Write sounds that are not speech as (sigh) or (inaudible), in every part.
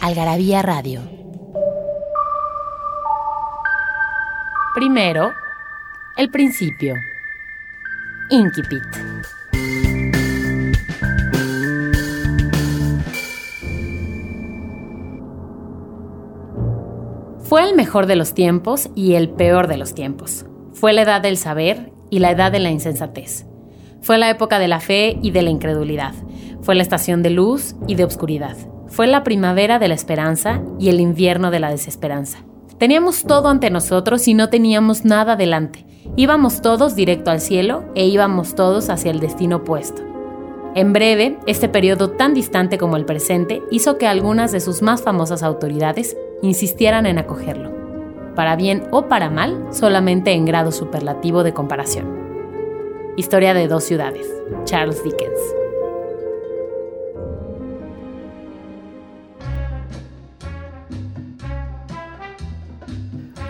Algarabía Radio. Primero, el principio. Inquipit. Fue el mejor de los tiempos y el peor de los tiempos. Fue la edad del saber y la edad de la insensatez. Fue la época de la fe y de la incredulidad. Fue la estación de luz y de oscuridad. Fue la primavera de la esperanza y el invierno de la desesperanza. Teníamos todo ante nosotros y no teníamos nada delante. Íbamos todos directo al cielo e íbamos todos hacia el destino opuesto. En breve, este periodo tan distante como el presente hizo que algunas de sus más famosas autoridades insistieran en acogerlo, para bien o para mal, solamente en grado superlativo de comparación. Historia de dos ciudades, Charles Dickens.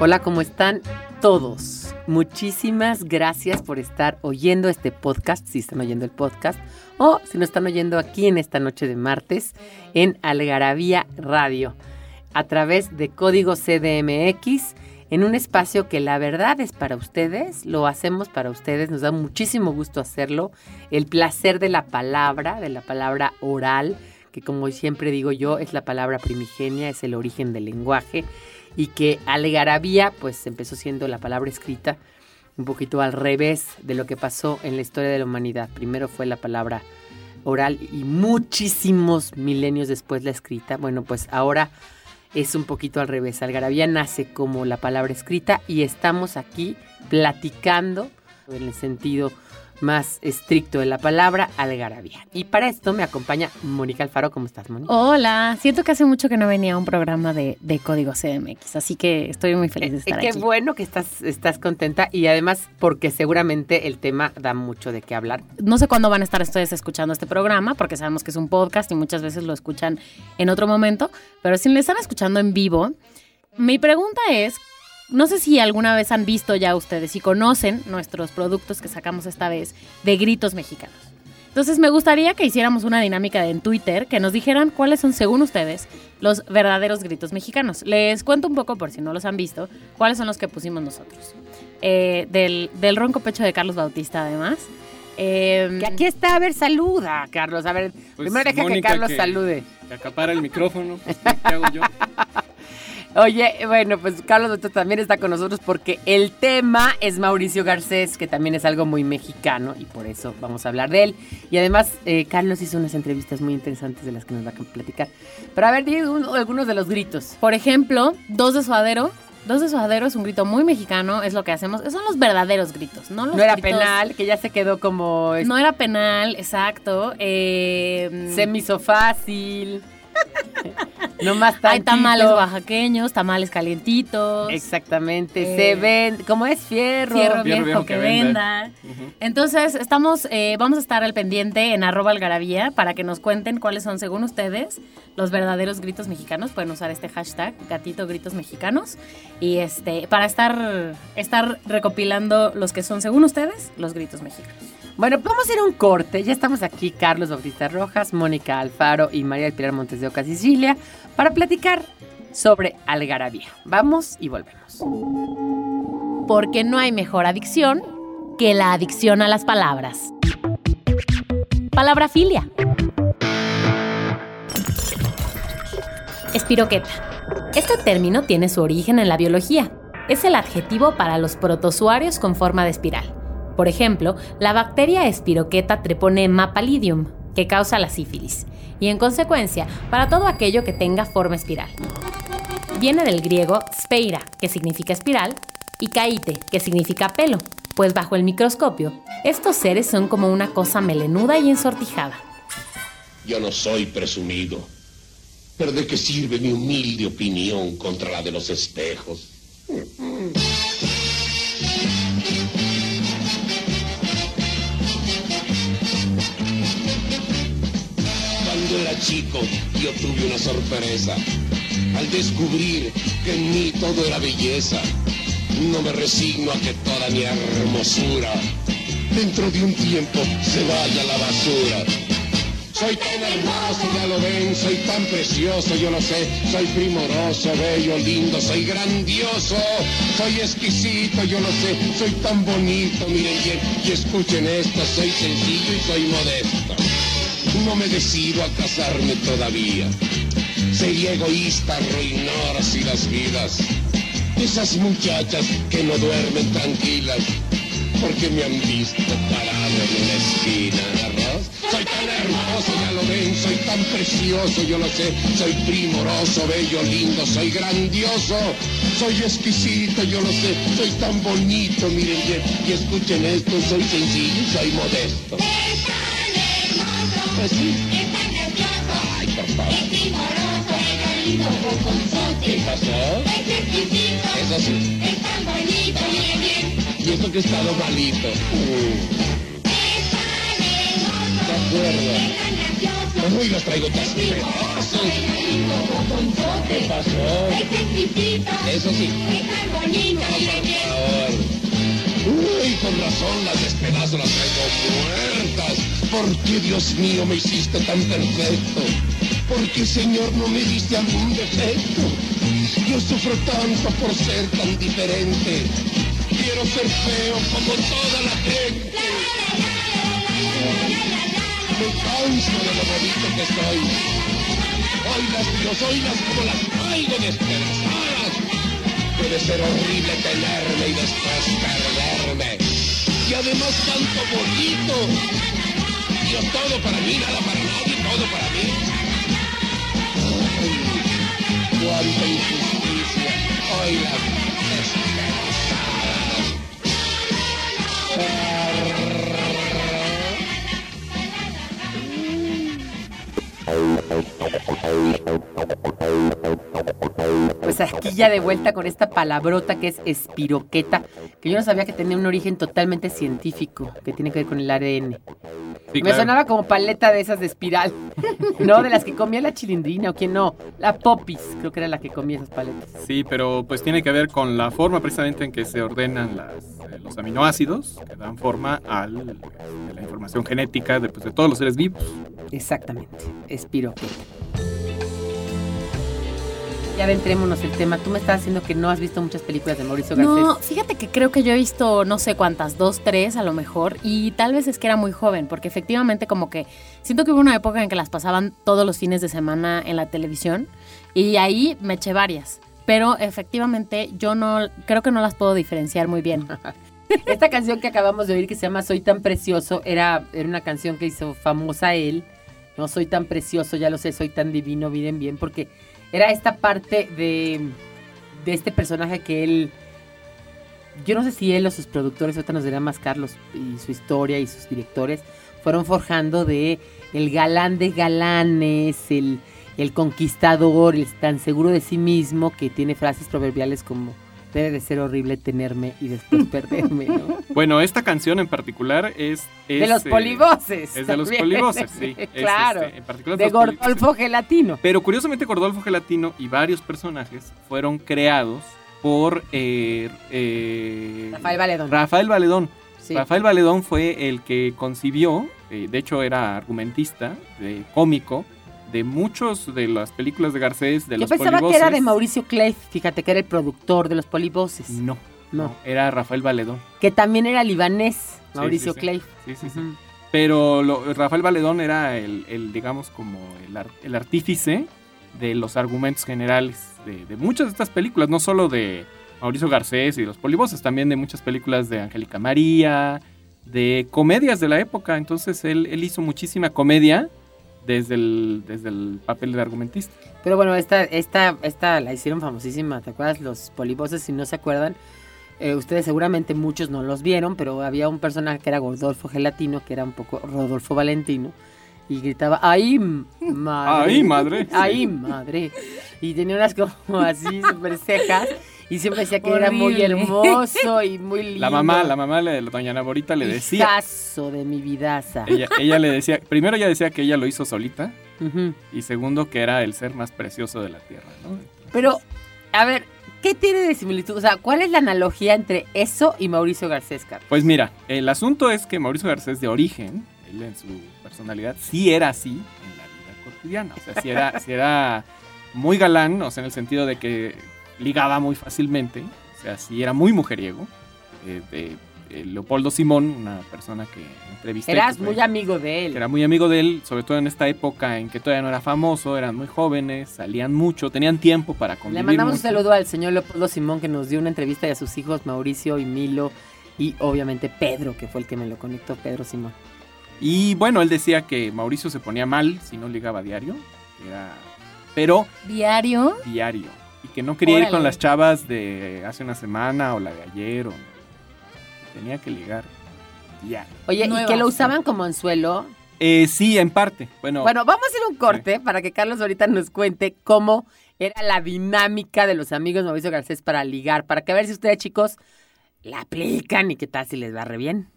Hola, ¿cómo están todos? Muchísimas gracias por estar oyendo este podcast, si están oyendo el podcast, o si no están oyendo aquí en esta noche de martes en Algarabía Radio a través de código CDMX en un espacio que la verdad es para ustedes, lo hacemos para ustedes, nos da muchísimo gusto hacerlo, el placer de la palabra, de la palabra oral, que como siempre digo yo, es la palabra primigenia, es el origen del lenguaje, y que algarabía pues empezó siendo la palabra escrita, un poquito al revés de lo que pasó en la historia de la humanidad. Primero fue la palabra oral y muchísimos milenios después la escrita. Bueno, pues ahora es un poquito al revés. Algarabía nace como la palabra escrita y estamos aquí platicando en el sentido más estricto de la palabra, algarabía. Y para esto me acompaña Mónica Alfaro. ¿Cómo estás, Mónica? Hola, siento que hace mucho que no venía a un programa de, Código CMX, así que estoy muy feliz de eh, estar Qué aquí. Qué bueno que estás, estás contenta y además porque seguramente el tema da mucho de qué hablar. No sé cuándo van a estar ustedes escuchando este programa, porque sabemos que es un podcast y muchas veces lo escuchan en otro momento, pero si le están escuchando en vivo, mi pregunta es, no sé si alguna vez han visto ya ustedes y conocen nuestros productos que sacamos esta vez de gritos mexicanos. Entonces me gustaría que hiciéramos una dinámica en Twitter, que nos dijeran cuáles son, según ustedes, los verdaderos gritos mexicanos. Les cuento un poco, por si no los han visto, cuáles son los que pusimos nosotros. Eh, del, ronco pecho de Carlos Bautista, además. Eh, que aquí está, a ver, saluda, Carlos. A ver, pues primero deja que Carlos salude. Que acapara el micrófono. ¿Qué hago yo? Oye, bueno, pues Carlos Otto también está con nosotros porque el tema es Mauricio Garcés, que también es algo muy mexicano y por eso vamos a hablar de él. Y además, eh, Carlos hizo unas entrevistas muy interesantes de las que nos va a platicar. Pero a ver, digo algunos de los gritos. Por ejemplo, dos de suadero. Dos de suadero es un grito muy mexicano, es lo que hacemos. Son los verdaderos gritos, ¿no? Los no era penal, que ya se quedó como... No era penal, exacto. Eh, se me hizo fácil. No más Hay tamales oaxaqueños, tamales calientitos. Exactamente. se eh, ven, como es fierro. Fierro, viejo, que, venda. Entonces, estamos, eh, vamos a estar al pendiente en arroba algarabía para que nos cuenten cuáles son, según ustedes, los verdaderos gritos mexicanos. Pueden usar este hashtag, gatito gritos mexicanos. Y este, para estar, estar recopilando los que son, según ustedes, los gritos mexicanos. Bueno, vamos a hacer un corte. Ya estamos aquí, Carlos Bautista Rojas, Mónica Alfaro y María del Pilar Montes de Oca, Sicilia, para platicar sobre algarabía. Vamos y volvemos. Porque no hay mejor adicción que la adicción a las palabras. Palabra filia. Espiroqueta. Este término tiene su origen en la biología. Es el adjetivo para los protozoarios con forma de espiral por ejemplo, la bacteria Espiroqueta treponema pallidum, que causa la sífilis, y en consecuencia, para todo aquello que tenga forma espiral. Viene del griego speira, que significa espiral, y caite, que significa pelo, pues bajo el microscopio, estos seres son como una cosa melenuda y ensortijada. Yo no soy presumido. Pero ¿de qué sirve mi humilde opinión contra la de los espejos? Era chico, yo tuve una sorpresa al descubrir que en mí todo era belleza. No me resigno a que toda mi hermosura dentro de un tiempo se vaya a la basura. Soy tan hermoso, ya lo ven, soy tan precioso, yo lo sé, soy primoroso, bello, lindo, soy grandioso, soy exquisito, yo lo sé, soy tan bonito, miren bien, y escuchen esto, soy sencillo y soy modesto. No me decido a casarme todavía. Sería egoísta arruinar así las vidas. Esas muchachas que no duermen tranquilas porque me han visto parado en una esquina. Soy tan hermoso, ya lo ven, soy tan precioso, yo lo sé, soy primoroso, bello, lindo, soy grandioso, soy exquisito, yo lo sé, soy tan bonito, miren bien, y escuchen esto, soy sencillo soy modesto. Pues sí. Ay, por favor. ¿Qué pasó? Eso sí. Y esto que he estado malito. Mm. De acuerdo. Hoy los traigo chasqueazos. ¿Qué pasó? Eso sí. Por favor. Uy, con razón las las traigo. ¿Por qué, Dios mío, me hiciste tan perfecto? ¿Por qué, Señor, no me diste algún defecto? Yo sufro tanto por ser tan diferente. Quiero ser feo como toda la gente. Me canso de lo bonito que soy. Oilas, Dios, oilas como las traigo despedazadas. Puede ser horrible tenerme y después perderme. Y además tanto bonito. Dios, todo para mí, nada para nadie, todo para mí. Ay, cuánta injusticia. Oilas, Pues aquí ya de vuelta con esta palabrota que es espiroqueta, que yo no sabía que tenía un origen totalmente científico, que tiene que ver con el ADN. Sí, Me claro. sonaba como paleta de esas de espiral, (laughs) ¿no? De las que comía la chilindrina o quién no. La popis, creo que era la que comía esas paletas. Sí, pero pues tiene que ver con la forma precisamente en que se ordenan las, eh, los aminoácidos que dan forma al, de la información genética de, pues, de todos los seres vivos. Exactamente, espiroqueta. Ya adentrémonos el tema. Tú me estás diciendo que no has visto muchas películas de Mauricio Garcés. No, fíjate que creo que yo he visto no sé cuántas, dos, tres a lo mejor, y tal vez es que era muy joven, porque efectivamente como que siento que hubo una época en que las pasaban todos los fines de semana en la televisión, y ahí me eché varias, pero efectivamente yo no, creo que no las puedo diferenciar muy bien. (laughs) Esta canción que acabamos de oír que se llama Soy tan precioso era, era una canción que hizo famosa él. No soy tan precioso, ya lo sé, soy tan divino, miren bien, porque era esta parte de, de este personaje que él. Yo no sé si él o sus productores, ahorita nos dirá más Carlos y su historia y sus directores, fueron forjando de el galán de galanes, el, el conquistador, el tan seguro de sí mismo que tiene frases proverbiales como debe de ser horrible tenerme y después (laughs) perderme, ¿no? Bueno, esta canción en particular es... de es, los eh, polivoces. Es de los polivoces, sí. (laughs) Es, claro. este, en particular de Gordolfo Gelatino. Pero curiosamente Gordolfo Gelatino y varios personajes fueron creados por eh, eh, Rafael Valedón. Rafael Valedón. Sí. Rafael Valedón fue el que concibió, eh, de hecho era argumentista, cómico, de muchos de las películas de Garcés, de Yo los pensaba que era de Mauricio Clay, fíjate que era el productor de los polivoces. No, No. no, era Rafael Valedón. Que también era libanés, Mauricio sí, sí. Clay. Sí, sí, sí. Pero lo- Rafael Valedón era el, el, digamos, como el, ar- el artífice de los argumentos generales de, de muchas de estas películas, no solo de Mauricio Garcés y los polivoces, también de muchas películas de Angélica María, de comedias de la época. Entonces él, él hizo muchísima comedia desde el, desde el papel de argumentista. Pero bueno, esta, esta, esta la hicieron famosísima, ¿te acuerdas? Los polivoces, si no se acuerdan, eh, ustedes seguramente muchos no los vieron, pero había un personaje que era Gordolfo Gelatino, que era un poco Rodolfo Valentino, y gritaba, ¡ay, madre! ¡Ay, madre! ¡Ay, madre! Y tenía unas como así, (laughs) súper cejas. Y siempre decía que era muy hermoso y (laughs) muy lindo. La mamá, la mamá, de la doña Naborita le decía. Hijazo de mi vidaza. Ella, ella le decía, primero ella decía que ella lo hizo solita y segundo que era el ser más precioso de la tierra, ¿no? Pero, a ver, ¿qué tiene de similitud? O sea, ¿cuál es la analogía entre eso y Mauricio Garcés, Carlos? Pues mira, el asunto es que Mauricio Garcés de origen, él en su personalidad, sí era así en la vida cotidiana. O sea, sí era, sí era muy galán, o sea, en el sentido de que ligaba muy fácilmente. O sea, sí era muy mujeriego. Eh, de- eh, Leopoldo Simón, una persona que entrevisté. Eras que fue- muy amigo de él. era muy amigo de él, sobre todo en esta época en que todavía no era famoso, eran muy jóvenes, salían mucho, tenían tiempo para Le convivir. mandamos un saludo al señor Leopoldo Simón que nos dio una entrevista y a sus hijos Mauricio y Milo y obviamente Pedro, que fue el que me lo conectó, Pedro Simón. Y bueno, él decía que Mauricio se ponía mal si no ligaba diario, era, pero Diario. diario. Que no quería ir con las chavas de hace una semana o la de ayer. O, tenía que ligar diario. Oye, y que lo usaban como anzuelo. Eh, sí, en parte. Bueno, Bueno, vamos a hacer un corte para que Carlos ahorita nos cuente cómo era la dinámica de los amigos Mauricio Garcés para ligar, para que a ver si ustedes, chicos, la aplican y qué tal si les va re bien.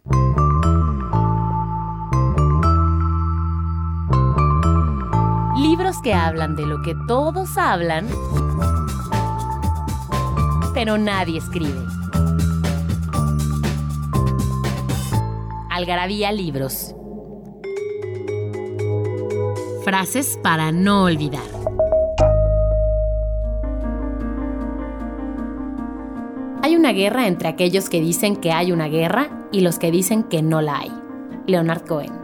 Libros que hablan de lo que todos hablan, pero nadie escribe. Algarabía Libros. Frases para no olvidar. Hay una guerra entre aquellos que dicen que hay una guerra y los que dicen que no la hay. Leonard Cohen.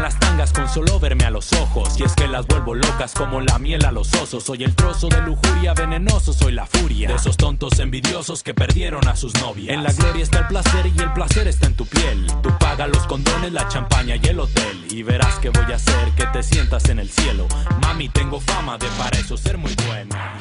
Las tangas con solo verme a los ojos. Y es que las vuelvo locas como la miel a los osos. Soy el trozo de lujuria venenoso, soy la furia. De esos tontos envidiosos que perdieron a sus novias. En la gloria está el placer y el placer está en tu piel. Tú paga los condones, la champaña y el hotel. Y verás que voy a hacer que te sientas en el cielo. Mami, tengo fama de para eso ser muy buena.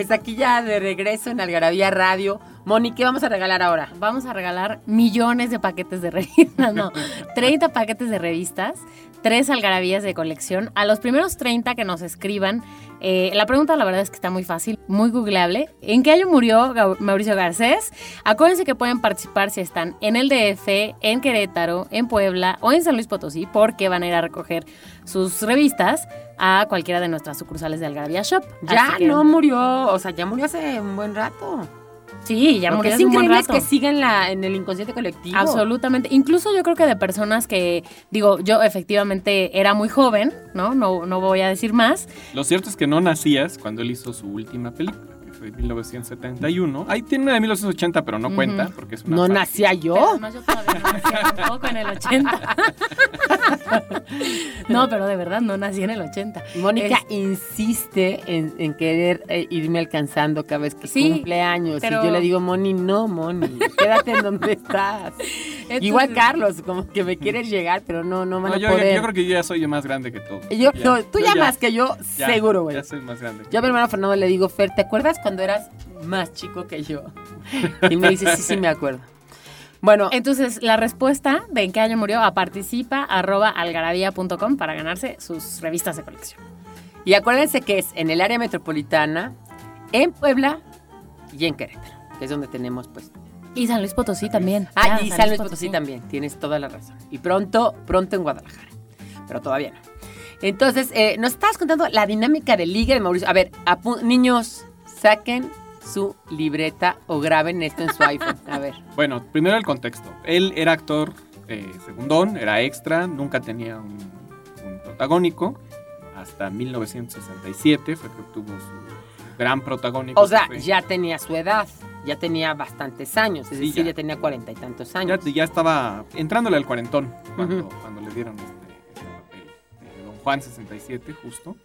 Pues aquí ya de regreso en Algarabía Radio. Moni, ¿qué vamos a regalar ahora? Vamos a regalar millones de paquetes de revistas, no, (laughs) 30 paquetes de revistas, tres algarabías de colección. A los primeros 30 que nos escriban, eh, la pregunta la verdad es que está muy fácil, muy googleable. ¿En qué año murió Mauricio Garcés? Acuérdense que pueden participar si están en el DF, en Querétaro, en Puebla o en San Luis Potosí, porque van a ir a recoger sus revistas a cualquiera de nuestras sucursales de Algarabía Shop. Ya que- no murió, o sea, ya murió hace un buen rato. Sí, ya Lo murió que es hace un buen increíble es que siga en, la, en el inconsciente colectivo. Absolutamente. Incluso yo creo que de personas que, digo, yo efectivamente era muy joven, ¿no? No, no voy a decir más. Lo cierto es que no nacías cuando él hizo su última película, en 1971. Ahí tiene una de 1980, pero no cuenta porque es una No parte- nacía Pero yo. además yo todavía no nací tampoco en el 80. (laughs) no, pero de verdad no nací en el 80. Mónica Es- insiste en, en querer eh, irme alcanzando cada vez que Sí, cumple años. pero- Y yo le digo, Moni, no, Moni, quédate en donde estás. Entonces- Igual Carlos, como que me quieres llegar, pero no, no van No, a yo, poder. yo creo que yo ya soy más grande que tú. Yo- Ya, no, tú yo ya, más que yo, ya, seguro, güey. Ya soy más grande. Yo a mi hermano Fernando le digo, Fer, ¿te acuerdas cuando eras más chico que yo? Y me dice, sí, sí, me acuerdo. Bueno, Entonces, la respuesta de en qué año murió a participa arroba algarabía.com para ganarse sus revistas de colección. y acuérdense que es en el área metropolitana, en Puebla y en Querétaro, que es donde tenemos, pues. Y San Luis Potosí también. Ah, Ya, y San Luis Potosí también, tienes toda la razón. Y pronto, pronto en Guadalajara, pero todavía no. Entonces, eh, nos estabas contando la dinámica del ligue de Mauricio. A ver, niños, saquen su libreta o graben esto en su iPhone. A ver. (laughs) Bueno, primero el contexto. Él era actor eh, segundón, era extra, nunca tenía un, un protagónico. Hasta 1967 fue que obtuvo su gran protagónico. O sea, ya tenía su edad, ya tenía bastantes años, es Sí, decir, ya. ya tenía cuarenta y tantos ya, años. ya estaba entrándole al cuarentón cuando, cuando le dieron este, este papel de Don Juan 67, justo.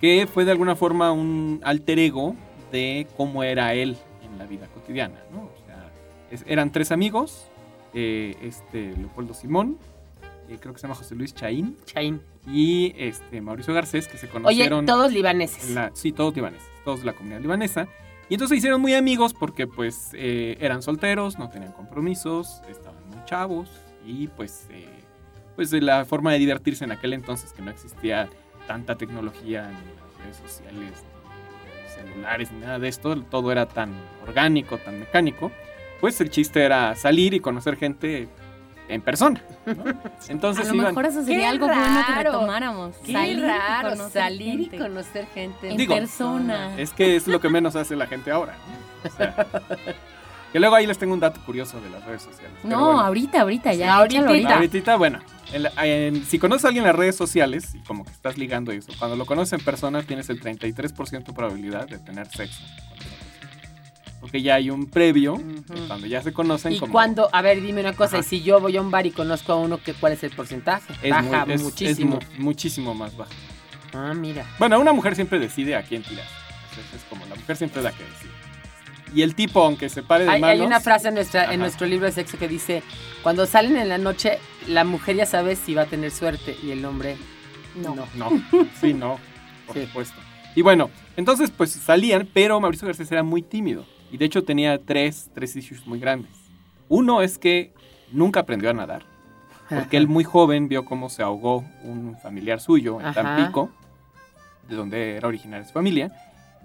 Que fue de alguna forma un alter ego de cómo era él en la vida cotidiana, ¿no? O sea, es- eran tres amigos, eh, este Leopoldo Simón, eh, creo que se llama José Luis Chaín, Chaín. y este Mauricio Garcés, que se Oye, conocieron todos libaneses. la, sí, todos libaneses, todos de la comunidad libanesa. Y entonces se hicieron muy amigos porque pues eh, eran solteros, no tenían compromisos, estaban muy chavos y pues, eh, pues la forma de divertirse en aquel entonces que no existía tanta tecnología ni las redes sociales, celulares, ni nada de esto, todo era tan orgánico, tan mecánico, pues el chiste era salir y conocer gente en persona. ¿no? (laughs) Entonces A lo iban- mejor eso sería algo bueno que raro. retomáramos. Qué salir y raro, conocer salir gente. y conocer gente En Digo, persona. Es que es lo que menos hace la gente ahora. ¿no? O sea, (laughs) que luego ahí les tengo un dato curioso de las redes sociales. No, bueno, ahorita, ahorita, ya. Ahorita. ahorita. ahorita, bueno, en la- en- si conoces a alguien en las redes sociales y como que estás ligando eso, cuando lo conoces en persona tienes el 33% probabilidad de tener sexo. Porque ya hay un previo, cuando ya se conocen Y como... cuando, a ver, dime una cosa, Ajá. y si yo voy a un bar y conozco a uno, que ¿cuál es el porcentaje? es Baja muy- es- es muchísimo. mu- muchísimo más bajo. Ah, mira. Bueno, una mujer siempre decide a quién tirar. Entonces, es como la mujer siempre es la que decide. Y el tipo, aunque se pare de Hay, manos... hay una frase en, nuestra, Ajá. en nuestro libro de sexo que dice, cuando salen en la noche, la mujer ya sabe si va a tener suerte y el hombre no. No, (laughs) sí, no, por Sí. supuesto. Y bueno, entonces pues salían, pero Mauricio Garcés era muy tímido. Y de hecho tenía tres, tres issues muy grandes. Uno es que nunca aprendió a nadar. Porque él muy joven vio cómo se ahogó un familiar suyo en Ajá. Tampico, de donde era originaria su familia.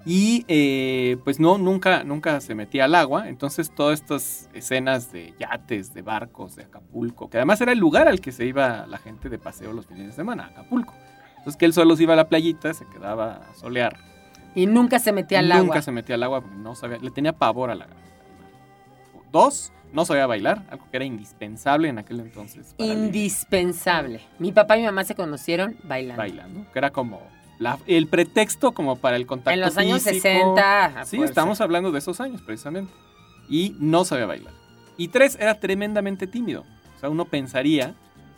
Y eh, pues no, nunca, nunca se metía al agua. Entonces todas estas escenas de yates, de barcos, de Acapulco, que además era el lugar al que se iba la gente de paseo los fines de semana, Acapulco. Entonces que él solo se iba a la playita, se quedaba a solear. Y nunca se metía al Nunca agua. se metía al agua porque no sabía, le tenía pavor a la. Dos, no sabía bailar, algo que era indispensable en aquel entonces. Indispensable. Mi papá y mi mamá se conocieron bailando. bailando, que era como la- el pretexto como para el contacto En los años físico. 60. a Sí, estamos hablando de esos años precisamente. Y no sabía bailar. Y tres, era tremendamente tímido. O sea, uno pensaría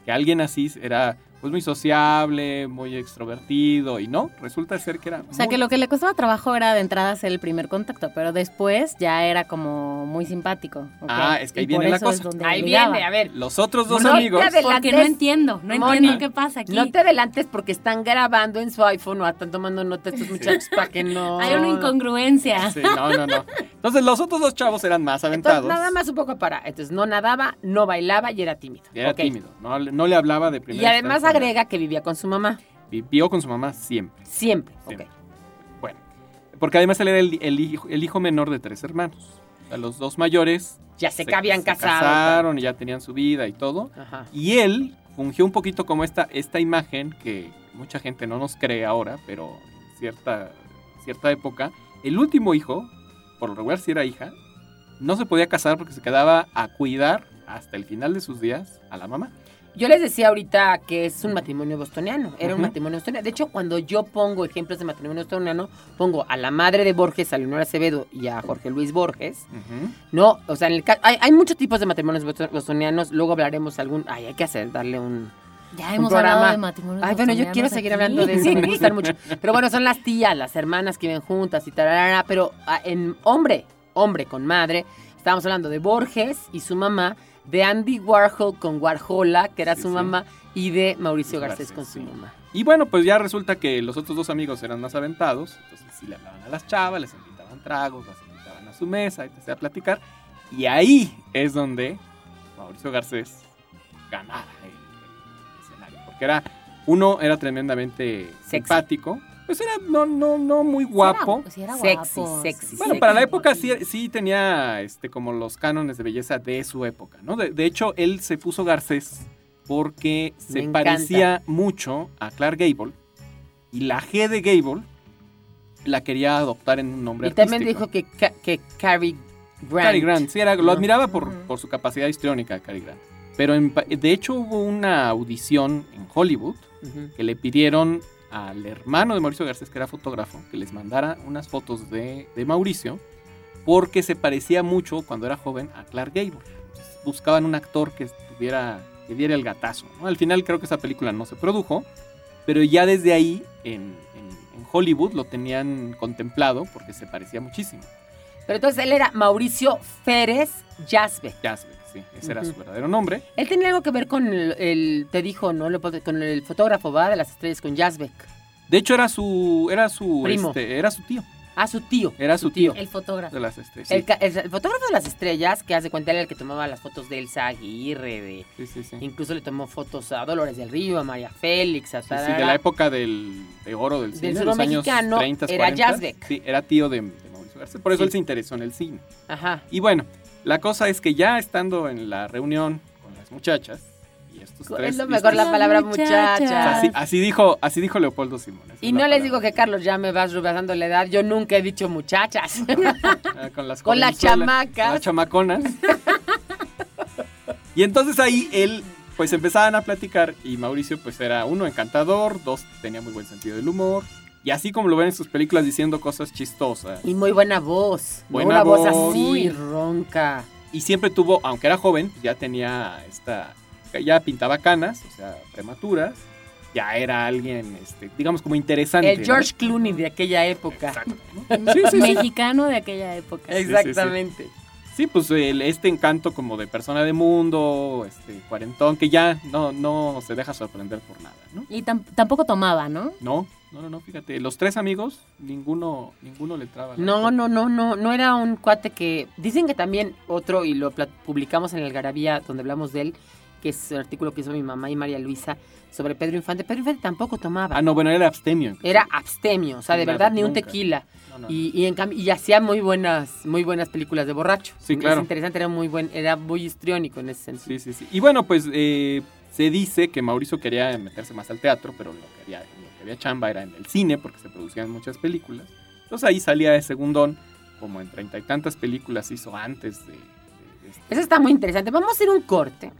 que alguien así era pues muy sociable, muy extrovertido y no, resulta ser que era O sea, muy- que lo que le costaba trabajo era de entrada hacer el primer contacto, pero después ya era como muy simpático. Ah, es que ahí Y viene la cosa. Ahí ligaba. viene, a ver. los otros dos No te amigos adelantes. Porque no entiendo, no Moni, entiendo qué pasa aquí. No te adelantes porque están grabando en su iPhone o están tomando nota estos muchachos para que no. (laughs) Hay una incongruencia. Sí, no, no, no. Entonces los otros dos chavos eran más Entonces, aventados. nada más un poco para. Entonces, no nadaba, no bailaba y era tímido. Y Era tímido, no, le- no le hablaba de primera Y además. Agrega que vivía con su mamá. Vivió con su mamá siempre. Siempre. Siempre. Ok. Bueno, porque además él era el, el hijo, el hijo menor de tres hermanos. Sea, los dos mayores Ya se, habían se casado. casaron y ya tenían su vida y todo. Ajá. Y él fungió un poquito como esta, esta imagen que mucha gente no nos cree ahora, pero en cierta, cierta época, el último hijo, por lo regular si era hija, no se podía casar porque se quedaba a cuidar hasta el final de sus días a la mamá. Yo les decía ahorita que es un matrimonio bostoniano. Era un matrimonio bostoniano. De hecho, cuando yo pongo ejemplos de matrimonio bostoniano, pongo a la madre de Borges, a Leonora Acevedo y a Jorge Luis Borges. No, o sea, en el hay, hay muchos tipos de matrimonios bosto- bostonianos. Luego hablaremos algún. Ay, hay que hacer, darle un. Ya hemos programa. hablado de matrimonios Ay, bueno, yo quiero seguir aquí. hablando de eso, me gustan mucho. (laughs) Pero bueno, son las tías, las hermanas que viven juntas y tal, pero ah, en hombre, hombre con madre, estábamos hablando de Borges y su mamá, de Andy Warhol con Warhola, que era Sí, su sí. mamá, y de Mauricio Garcés, Garcés con su sí. mamá. Y bueno, pues ya resulta que los otros dos amigos eran más aventados, entonces sí le hablaban a las chavas, les invitaban tragos, las invitaban a su mesa, etc. a platicar. Y ahí es donde Mauricio Garcés ganaba el, el escenario. Porque era, uno era tremendamente Sexy. simpático, pues era no, no, no muy guapo. Sí era, sí era Sexy, guapo, sexy. Bueno, para la época sí, sí tenía este, como los cánones de belleza de su época, ¿no? De, de hecho, él se puso Garcés porque Me se encanta. parecía mucho a Clark Gable y la G de Gable la quería adoptar en un nombre Y también dijo que, que Cary Grant. Cary Grant, sí, era, lo ¿no? admiraba por, por su capacidad histriónica, Cary Grant. Pero en de hecho hubo una audición en Hollywood que le pidieron al hermano de Mauricio Garcés, que era fotógrafo, que les mandara unas fotos de, de Mauricio, porque se parecía mucho cuando era joven a Clark Gable. Entonces, buscaban un actor que tuviera, que diera el gatazo. ¿no? Al final creo que esa película no se produjo, pero ya desde ahí en, en- en Hollywood lo tenían contemplado porque se parecía muchísimo. Pero entonces él era Mauricio Férez Jasbeck. Jasbeck, sí, ese era su verdadero nombre. Él tenía algo que ver con el, el- te dijo, ¿no? Con el fotógrafo, ¿va? De las estrellas, con Jasbeck. De hecho era su, era su, Primo. este, era su tío, Ah, su tío. era su tío El fotógrafo. de las estrellas. El, ca- el- el fotógrafo de las estrellas, que hace cuenta era el que tomaba las fotos de Elsa Aguirre, de, Sí, sí, sí. incluso le tomó fotos a Dolores del Río, a María Félix, a Sí, sí, de la época del, de oro del cine, Del de los años mexicano, 30, era 40. Yazbek. Sí, era tío de, de Mauricio Garcés, por eso Sí. él se interesó en el cine. Ajá. Y bueno, la cosa es que ya estando en la reunión con las muchachas y estos tres... Es lo mejor la palabra Muchachas. muchacha. así, así dijo, así dijo Leopoldo Simón. esa Y no les palabra. digo que Carlos ya me vas rebasando la edad, yo nunca he dicho muchachas. Ah, con las (laughs) Con las chamacas. con las chamaconas. y entonces ahí él, pues empezaban a platicar y Mauricio pues era uno encantador, dos tenía muy buen sentido del humor. Y así como lo ven en sus películas diciendo cosas chistosas. y muy buena voz. ¿no? Buena Una voz, voz. así, Uy. ronca. Y siempre tuvo, aunque era joven, ya tenía esta, ya pintaba canas, o sea, prematuras. Ya era alguien, este, digamos, como interesante. El ¿no? George Clooney de aquella época. Exacto. Sí, sí, sí. Mexicano de aquella época. sí, sí. Exactamente. Sí, pues el- este encanto como de persona de mundo, este cuarentón, que ya no, no se deja sorprender por nada, ¿no? Y tam- tampoco tomaba, ¿no? No, no, no, no, fíjate, los tres amigos, ninguno, ninguno le traba. No, no, no, no, no era un cuate que... Dicen que también otro, y lo publicamos en el Garabía, donde hablamos de él, que es el artículo que hizo mi mamá y María Luisa sobre Pedro Infante. Pedro Infante tampoco tomaba. Ah, no, bueno, era abstemio. Era abstemio, o sea, de verdad, ni un tequila. No, no. Y, y en cambio, y hacía muy buenas, muy buenas películas de borracho. Sí, claro. Es interesante, era muy buen, era muy histriónico en ese sentido. Sí, sí, sí. Y bueno, pues eh, se dice que Mauricio quería meterse más al teatro, pero lo que, había, lo que había chamba era en el cine, porque se producían muchas películas. Entonces ahí salía de segundón, como en treinta y tantas películas hizo antes de... de- de este- Eso está muy interesante. Vamos a hacer un corte.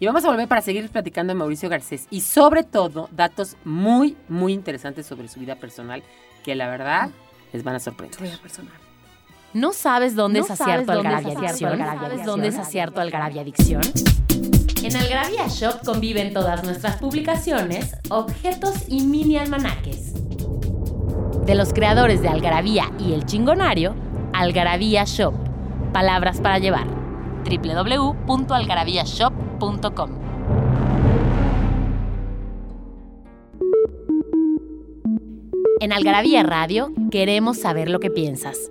Y vamos a volver para seguir platicando de Mauricio Garcés. Y sobre todo, datos muy, muy interesantes sobre su vida personal que la verdad les van a sorprender. ¿No sabes dónde ¿No es sabes acierto dónde es Algarabia Adicción? ¿Sabes dónde es acierto Algarabia Adicción? En Algarabia Shop conviven todas nuestras publicaciones, objetos y mini almanaques. De los creadores de Algarabía y El Chingonario, Algarabía Shop. Palabras para llevar. www.algarabíashop.com En Algarabía Radio queremos saber lo que piensas.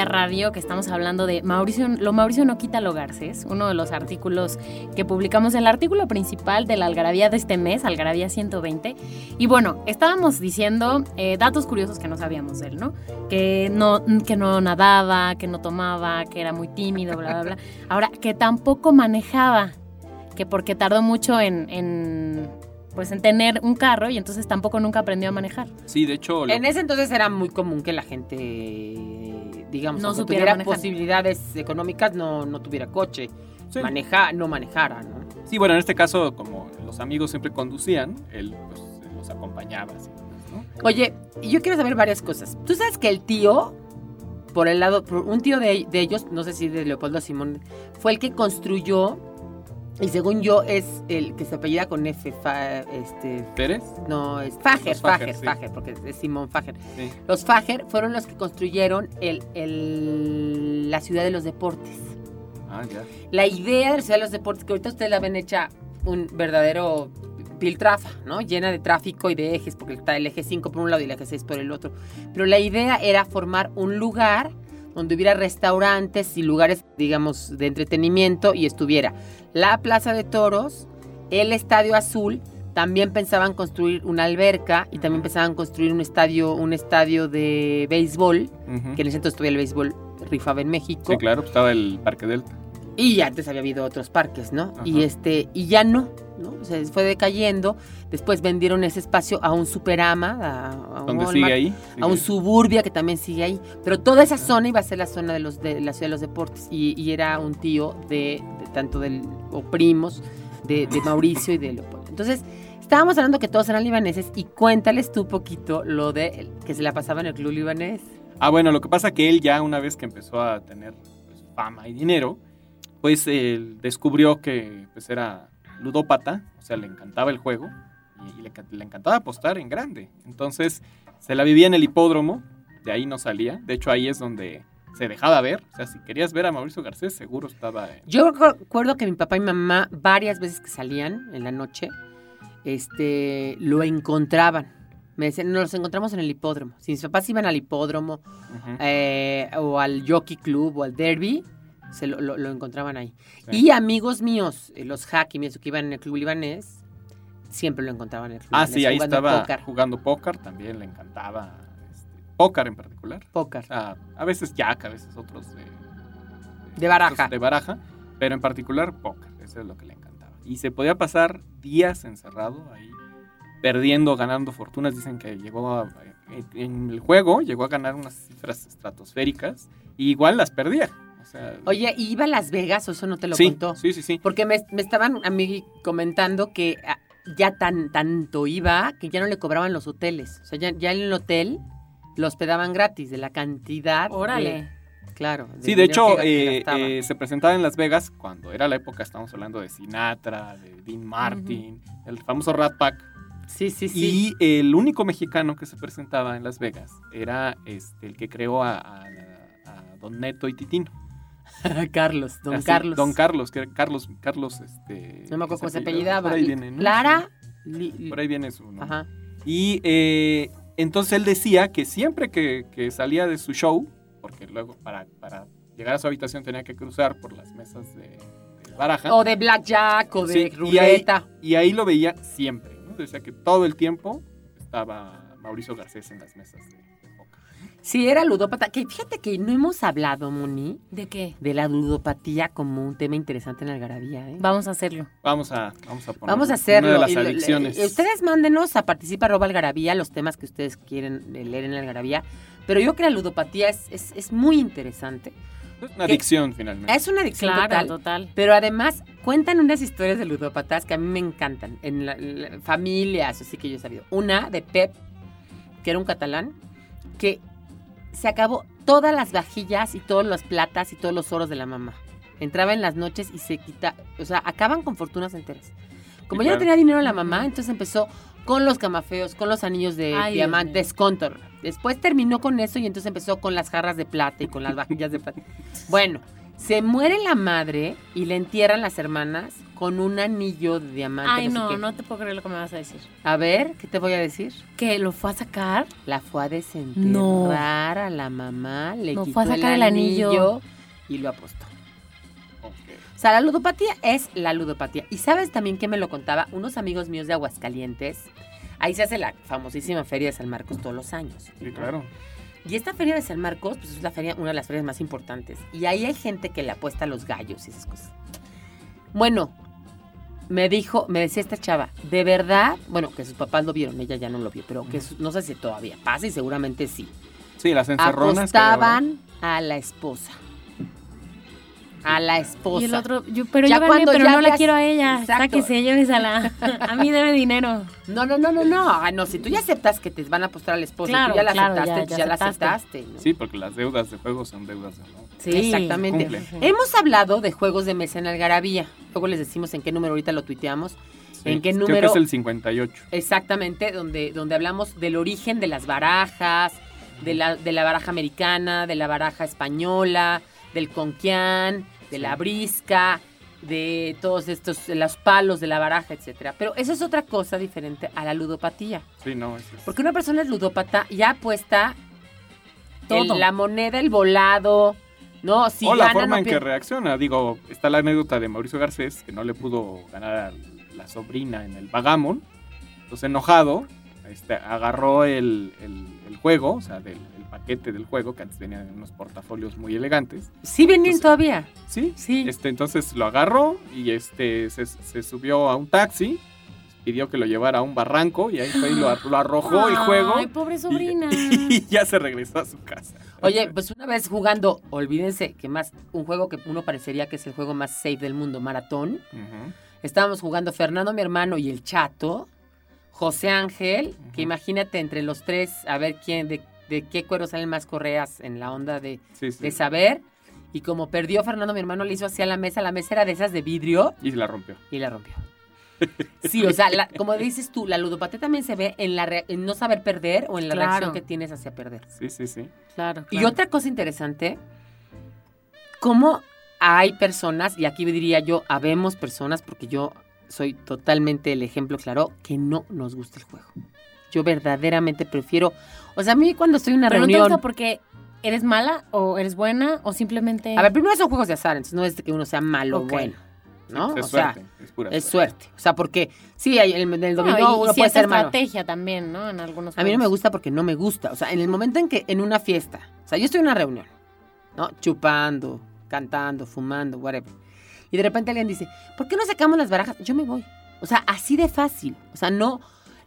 Algarabía Radio, que estamos hablando de Mauricio, lo Mauricio no quita lo Garcés, uno de los artículos que publicamos, el artículo principal de la Algarabía de este mes, Algarabía 120. Y bueno, estábamos diciendo eh, datos curiosos que no sabíamos de él, ¿no? Que no, que no nadaba, que no tomaba, que era muy tímido, bla, bla, bla. Ahora, que tampoco manejaba, que porque tardó mucho en... en pues en tener un carro y entonces tampoco nunca aprendió a manejar. Sí, de hecho, lo- En ese entonces era muy común que la gente, digamos, No tuviera manejar. posibilidades económicas, no, no tuviera coche. Sí. Maneja, no manejara, ¿no? sí, bueno, en este caso, como los amigos siempre conducían, él pues, los acompañaba. así, ¿no? Oye, yo quiero saber varias cosas. Tú sabes que el tío, por el lado, por un tío de, de ellos, no sé si de Leopoldo Simón, fue el que construyó, y según yo es el que se apellida con F, fa- este, ¿Pérez? no, es Fager, Fager, Fager, sí. Fager, porque es Simón Fager. Sí. Los Fager fueron los que construyeron el, el- la ciudad de los deportes. Ah, ya. La idea de la ciudad de los deportes, que ahorita ustedes la ven hecha un verdadero piltrafa, ¿no? Llena de tráfico y de ejes, porque está el eje 5 por un lado y el eje 6 por el otro. Pero la idea era formar un lugar donde hubiera restaurantes y lugares, digamos, de entretenimiento y estuviera la Plaza de Toros, el Estadio Azul, también pensaban construir una alberca y también pensaban construir un estadio, un estadio de béisbol, que en ese entonces todavía el béisbol rifaba en México. Sí, claro, pues, estaba el Parque Delta. Y antes había habido otros parques, ¿no? Ajá. Y este, y ya no, ¿no? O sea, fue decayendo. Después vendieron ese espacio a un Superama, a, a un ¿Dónde Walmart, sigue ahí? a un. Suburbia que también sigue ahí. Pero toda esa zona iba a ser la zona de los de la ciudad de los deportes. Y, y era un tío de, de tanto del, o primos, de, de Mauricio y de Leopoldo. Entonces, estábamos hablando que todos eran libaneses y cuéntales tú poquito lo de que se la pasaba en el club libanés. Ah, bueno, lo que pasa que él ya una vez que empezó a tener pues, fama y dinero, pues él descubrió que pues era ludópata, o sea, le encantaba el juego y, y le, le encantaba apostar en grande. Entonces se la vivía en el hipódromo, de ahí no salía. De hecho, ahí es donde se dejaba ver. O sea, si querías ver a Mauricio Garcés, seguro estaba... en- Yo recuerdo que mi papá y mamá, varias veces que salían en la noche, este, lo encontraban. Me decían, nos los encontramos en el hipódromo. Si mis papás iban al hipódromo eh, o al jockey club o al derby, se lo, lo- lo encontraban ahí. Sí. Y amigos míos, eh, los y eso que iban en el club libanés, siempre lo encontraban en el club Ah, libanés sí, ahí estaba póker. jugando póker, también le encantaba este, póker en particular. póker. Sea, a veces jack, a veces otros de, De baraja. De baraja, pero en particular póker, eso es lo que le encantaba. Y se podía pasar días encerrado ahí, perdiendo, ganando fortunas. Dicen que llegó a, en, en el juego, llegó a ganar unas cifras estratosféricas, y igual las perdía. O sea, Oye, ¿y iba a Las Vegas o eso no te lo sí, contó? sí, sí, sí. Porque me, me estaban a mí comentando que ah, ya tan tanto iba que ya no le cobraban los hoteles. O sea, ya, ya en el hotel lo hospedaban gratis de la cantidad. de- Órale. claro. Sí, de hecho, eh, eh, se presentaba en Las Vegas cuando era la época, estamos hablando de Sinatra, de Dean Martin, el famoso Rat Pack. sí, sí, sí. Y el único mexicano que se presentaba en Las Vegas era este, el que creó a, a- a Don Neto y Titino. (laughs) Carlos, don Así, Carlos. Don Carlos, que era Carlos, Carlos, este... No me acuerdo ¿qué cómo se apellidaba. Por ahí viene, ¿no? Clara. Por ahí viene su nombre. Ajá. Y eh, entonces él decía que siempre que, que salía de su show, porque luego para, para llegar a su habitación tenía que cruzar por las mesas de, de baraja, O de blackjack o de Sí, y ahí- ruleta. y ahí lo veía siempre. ¿no? Decía que todo el tiempo estaba Mauricio Garcés en las mesas de. Sí, era ludópata. Que fíjate que no hemos hablado, Moni, ¿De qué? de la ludopatía como un tema interesante en la algarabía. ¿eh? Vamos a hacerlo. Vamos a, vamos a poner Vamos a hacerlo. Una de las adicciones. y ustedes mándenos a participa arroba algarabía los temas que ustedes quieren leer en la algarabía. Pero yo creo que la ludopatía es, es, es muy interesante. Es una adicción, finalmente. Es una adicción Claro, total. total. Pero además cuentan unas historias de ludópatas que a mí me encantan. En la- la- familias, así que yo he sabido. Una de Pep, que era un catalán, que se acabó todas las vajillas y todas las platas y todos los oros de la mamá. Entraba en las noches y se quita, o sea, acaban con fortunas enteras. Como ya no tenía dinero la mamá, entonces empezó con los camafeos, con los anillos de Ay, diamantes, con todo. Después terminó con eso y entonces empezó con las jarras de plata y con las (laughs) vajillas de plata. Bueno, se muere la madre y le entierran las hermanas con un anillo de diamante. Ay, no, no te puedo creer lo que me vas a decir. A ver, ¿qué te voy a decir? ¿Que lo fue a sacar? La fue a desenterrar No. a la mamá, le No, quitó fue a sacar el anillo. y lo apostó. O sea, la ludopatía es la ludopatía. Y sabes también que me lo contaba unos amigos míos de Aguascalientes. Ahí se hace la famosísima Feria de San Marcos todos los años. Sí, claro. Y esta Feria de San Marcos, pues es la feria, una de las ferias más importantes. Y ahí hay gente que le apuesta a los gallos y esas cosas. Bueno, me dijo, me decía esta chava, de verdad, bueno, que sus papás lo vieron, ella ya no lo vio, pero que su- no sé si todavía pasa y seguramente sí. Sí, las encerronas. que ahora. Apostaban a la esposa. A la esposa. Y el otro, yo, pero Ya yo gané, cuando pero ya no la quiero a ella. Exacto. Sáquese, llévesela. (laughs) A mí debe dinero. No, no, no, no, no. Ah, no, si tú ya aceptas que te van a apostar a la esposa y Claro, tú ya la claro, aceptaste, ya- pues la aceptaste. Sí, porque las deudas de juego son deudas de amor. Sí. Exactamente. Cumple. Hemos hablado de juegos de mesa en Algarabía. Luego les decimos en qué número ahorita lo tuiteamos. Sí, ¿En qué Creo que número? es el 58. Exactamente, donde, donde hablamos del origen de las barajas, de la, de la baraja americana, de la baraja española, del conquián, de la brisca, de todos estos, de los palos de la baraja, etcétera. Pero eso es otra cosa diferente a la ludopatía. Sí, no, eso es. Porque una persona es ludópata ya apuesta Todo. la moneda, el volado, ¿no? Si o la gana, forma no en que reacciona. Digo, está la anécdota de Mauricio Garcés, que no le pudo ganar a la sobrina en el Vagamon. Entonces, enojado, este, agarró el, el- el juego, o sea, del, el paquete del juego, que antes venían en unos portafolios muy elegantes. Sí Entonces- todavía. Sí, Sí. Este, entonces lo agarró y este, se, se subió a un taxi, pidió que lo llevara a un barranco y ahí fue y lo, lo arrojó el juego. Ay, pobre sobrina. (laughs) Y ya se regresó a su casa. Oye, pues una vez jugando, olvídense que más, un juego que uno parecería que es el juego más safe del mundo, Maratón. Estábamos jugando Fernando, mi hermano, y el Chato, José Ángel, que imagínate entre los tres, a ver quién, de, de qué cuero salen más correas en la onda de, Sí, sí. de saber. Y como perdió Fernando, mi hermano, le hizo así a la mesa, la mesa era de esas de vidrio Y la rompió. y la rompió. (laughs) Sí, o sea, la- como dices tú, la ludopatía también se ve en, la rea- en no saber perder o en la Claro. reacción que tienes hacia perder. Sí, sí, sí. Claro, Y otra cosa interesante, cómo hay personas, y aquí diría yo, habemos personas, porque yo soy totalmente el ejemplo claro, que no nos gusta el juego. Yo verdaderamente prefiero, o sea, a mí cuando estoy en una Pero no te reunión... gusta porque eres mala o eres buena o simplemente... A ver, primero son juegos de azar, entonces no es de que uno sea malo o bueno, ¿no? es o sea, suerte. es pura es suerte. suerte. O sea, porque sí, hay- en el No, dominó y- y uno puede ser malo. estrategia también, ¿no? En algunos A mí no me gusta porque no me gusta. O sea, en el momento en que en una fiesta, o sea, yo estoy en una reunión, ¿no? Chupando, cantando, fumando, whatever. Y de repente alguien dice, ¿por qué no sacamos las barajas? Yo me voy. O sea, así de fácil. O sea, no,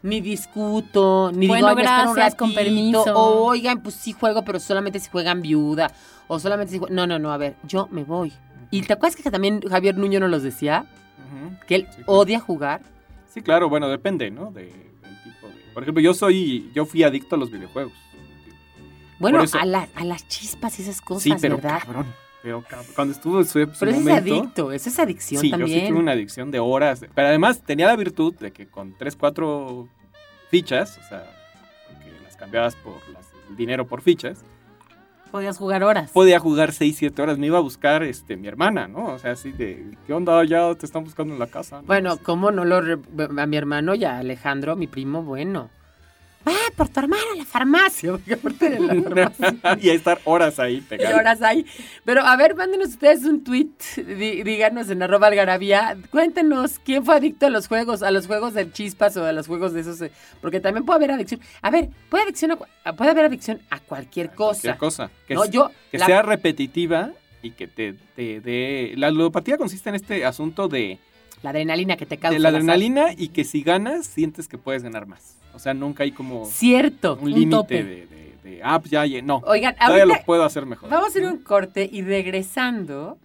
ni discuto, ni Bueno, digo, "Ay, me espero un gracias, con ratito", permiso. O, oigan, pues sí juego, pero solamente si juegan viuda. O solamente si jue-". No, no, no, a ver, yo me voy. Y te acuerdas que también Javier Nuño nos los decía, que él Sí, claro. odia jugar. Sí, claro, bueno, depende, ¿no? De, del tipo de... Por ejemplo, yo soy, yo fui adicto a los videojuegos. Bueno, eso- a, la- a las chispas y esas cosas, sí, pero ¿verdad? cabrón. Cabrón, cuando estuvo en su, su Pero eso es momento... adicto, eso es adicción Sí, yo también. sí tuve una adicción de horas. Pero además tenía la virtud de que con 3, 4 fichas, o sea, que las cambiabas por las, el dinero por fichas, Podías jugar horas. podía jugar 6, 7 horas. Me iba a buscar este, mi hermana, ¿no? O sea, así de, ¿qué onda? Ya te están buscando en la casa. ¿no? Bueno, ¿cómo no lo... re- A mi hermano y a Alejandro, mi primo, bueno. Va por tu hermano a la farmacia. La (laughs) farmacia. y a estar horas ahí y horas ahí. Pero a ver, mándenos ustedes un tweet, di- díganos en arroba algarabía, cuéntenos quién fue adicto a los juegos, a los juegos de chispas o a los juegos de esos, eh, porque también puede haber adicción. A ver, puede, adicción a cu- puede haber adicción a cualquier cosa. Cualquier cosa. Que, No, yo, que la- sea repetitiva y que te te dé... La ludopatía consiste en este asunto de, La adrenalina que te causa. de la adrenalina y que si ganas sientes que puedes ganar más. O sea, nunca hay como Cierto. un límite de, de, de, ah, pues ya, ya, no. Oigan, Todavía ahorita lo puedo hacer mejor. vamos a hacer un corte y regresando,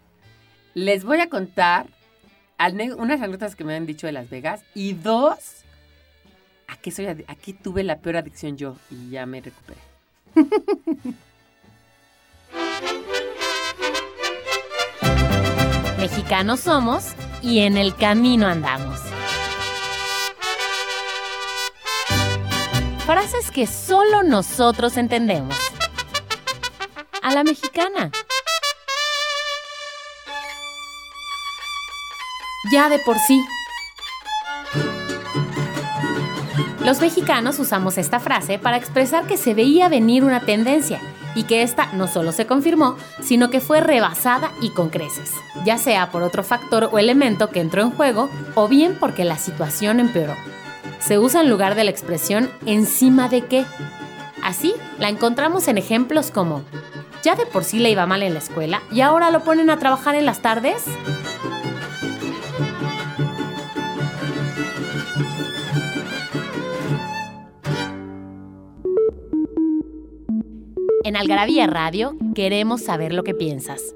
les voy a contar unas anécdotas que me han dicho de Las Vegas y dos, ¿a qué, soy a qué tuve la peor adicción yo? Y ya me recuperé. (laughs) Mexicanos somos y en el camino andamos. Frases que solo nosotros entendemos. A la mexicana. Ya de por sí. Los mexicanos usamos esta frase para expresar que se veía venir una tendencia y que esta no solo se confirmó, sino que fue rebasada y con creces, ya sea por otro factor o elemento que entró en juego o bien porque la situación empeoró. Se usa en lugar de la expresión encima de qué. Así, la encontramos en ejemplos como, ya de por sí le iba mal en la escuela y ahora lo ponen a trabajar en las tardes. En Algarabía Radio queremos saber lo que piensas.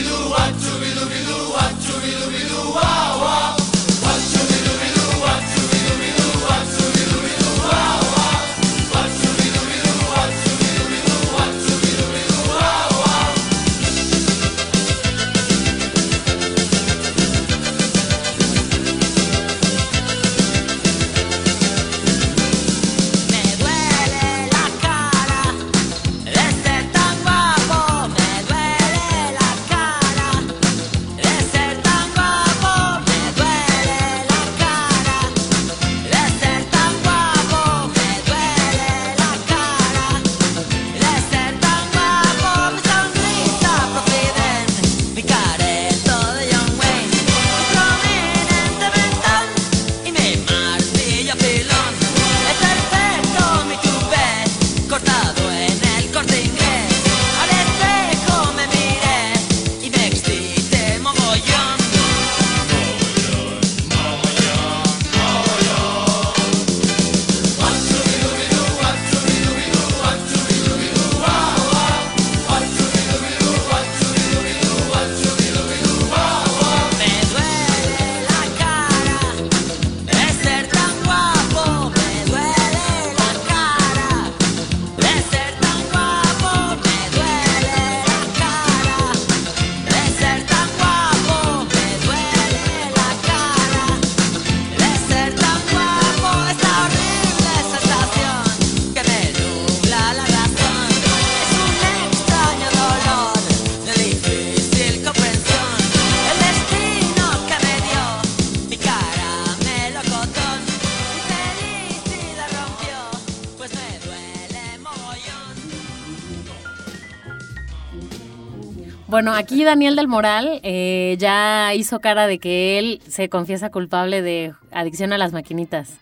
Bueno, aquí Daniel del Moral eh, ya hizo cara de que él se confiesa culpable de adicción a las maquinitas.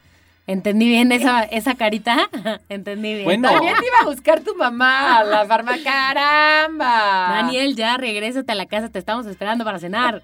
¿Entendí bien esa, esa carita? (laughs) Entendí bien. Bueno. También te iba a buscar tu mamá, la farma, caramba. Daniel, ya regrésate a la casa, te estamos esperando para cenar.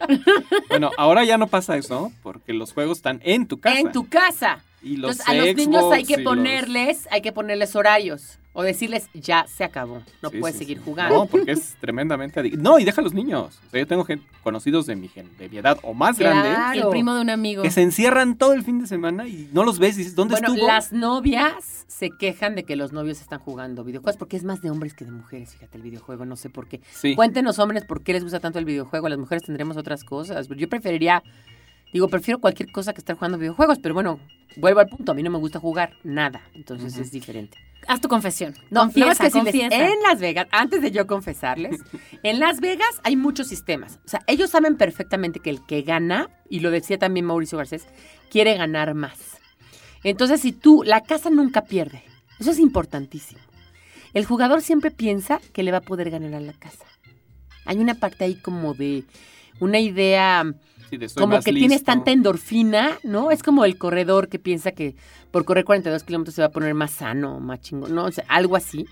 Bueno, ahora ya no pasa eso, porque los juegos están en tu casa. En tu casa. Y los Entonces, a los niños hay Xbox que los- ponerles, hay que ponerles horarios. O decirles, ya se acabó, no Sí, puedes sí, seguir sí. jugando. No, porque es (laughs) tremendamente adictivo. No, y deja a los niños. O sea, yo tengo gente, conocidos de mi, gen- de mi edad o más Claro. grandes El primo de un amigo. que se encierran todo el fin de semana y no los ves y dices, ¿dónde Bueno, estuvo? las novias se quejan de que los novios están jugando videojuegos porque es más de hombres que de mujeres, fíjate, el videojuego, no sé por qué. Sí. Cuéntenos, hombres, por qué les gusta tanto el videojuego. Las mujeres tendremos otras cosas. Yo preferiría, Digo, prefiero cualquier cosa que estar jugando videojuegos, pero bueno, vuelvo al punto, a mí no me gusta jugar nada, entonces es diferente. Haz tu confesión. No, confiesa, más que decirles, confiesa. en Las Vegas, antes de yo confesarles, (laughs) en Las Vegas hay muchos sistemas. O sea, ellos saben perfectamente que el que gana, y lo decía también Mauricio Garcés, quiere ganar más. Entonces, si tú, la casa nunca pierde. Eso es importantísimo. El jugador siempre piensa que le va a poder ganar a la casa. Hay una parte ahí como de una idea Sí, como más que tienes tanta endorfina, ¿no? Es como el corredor que piensa que por correr 42 kilómetros se va a poner más sano, más chingón, ¿no? O sea, algo así.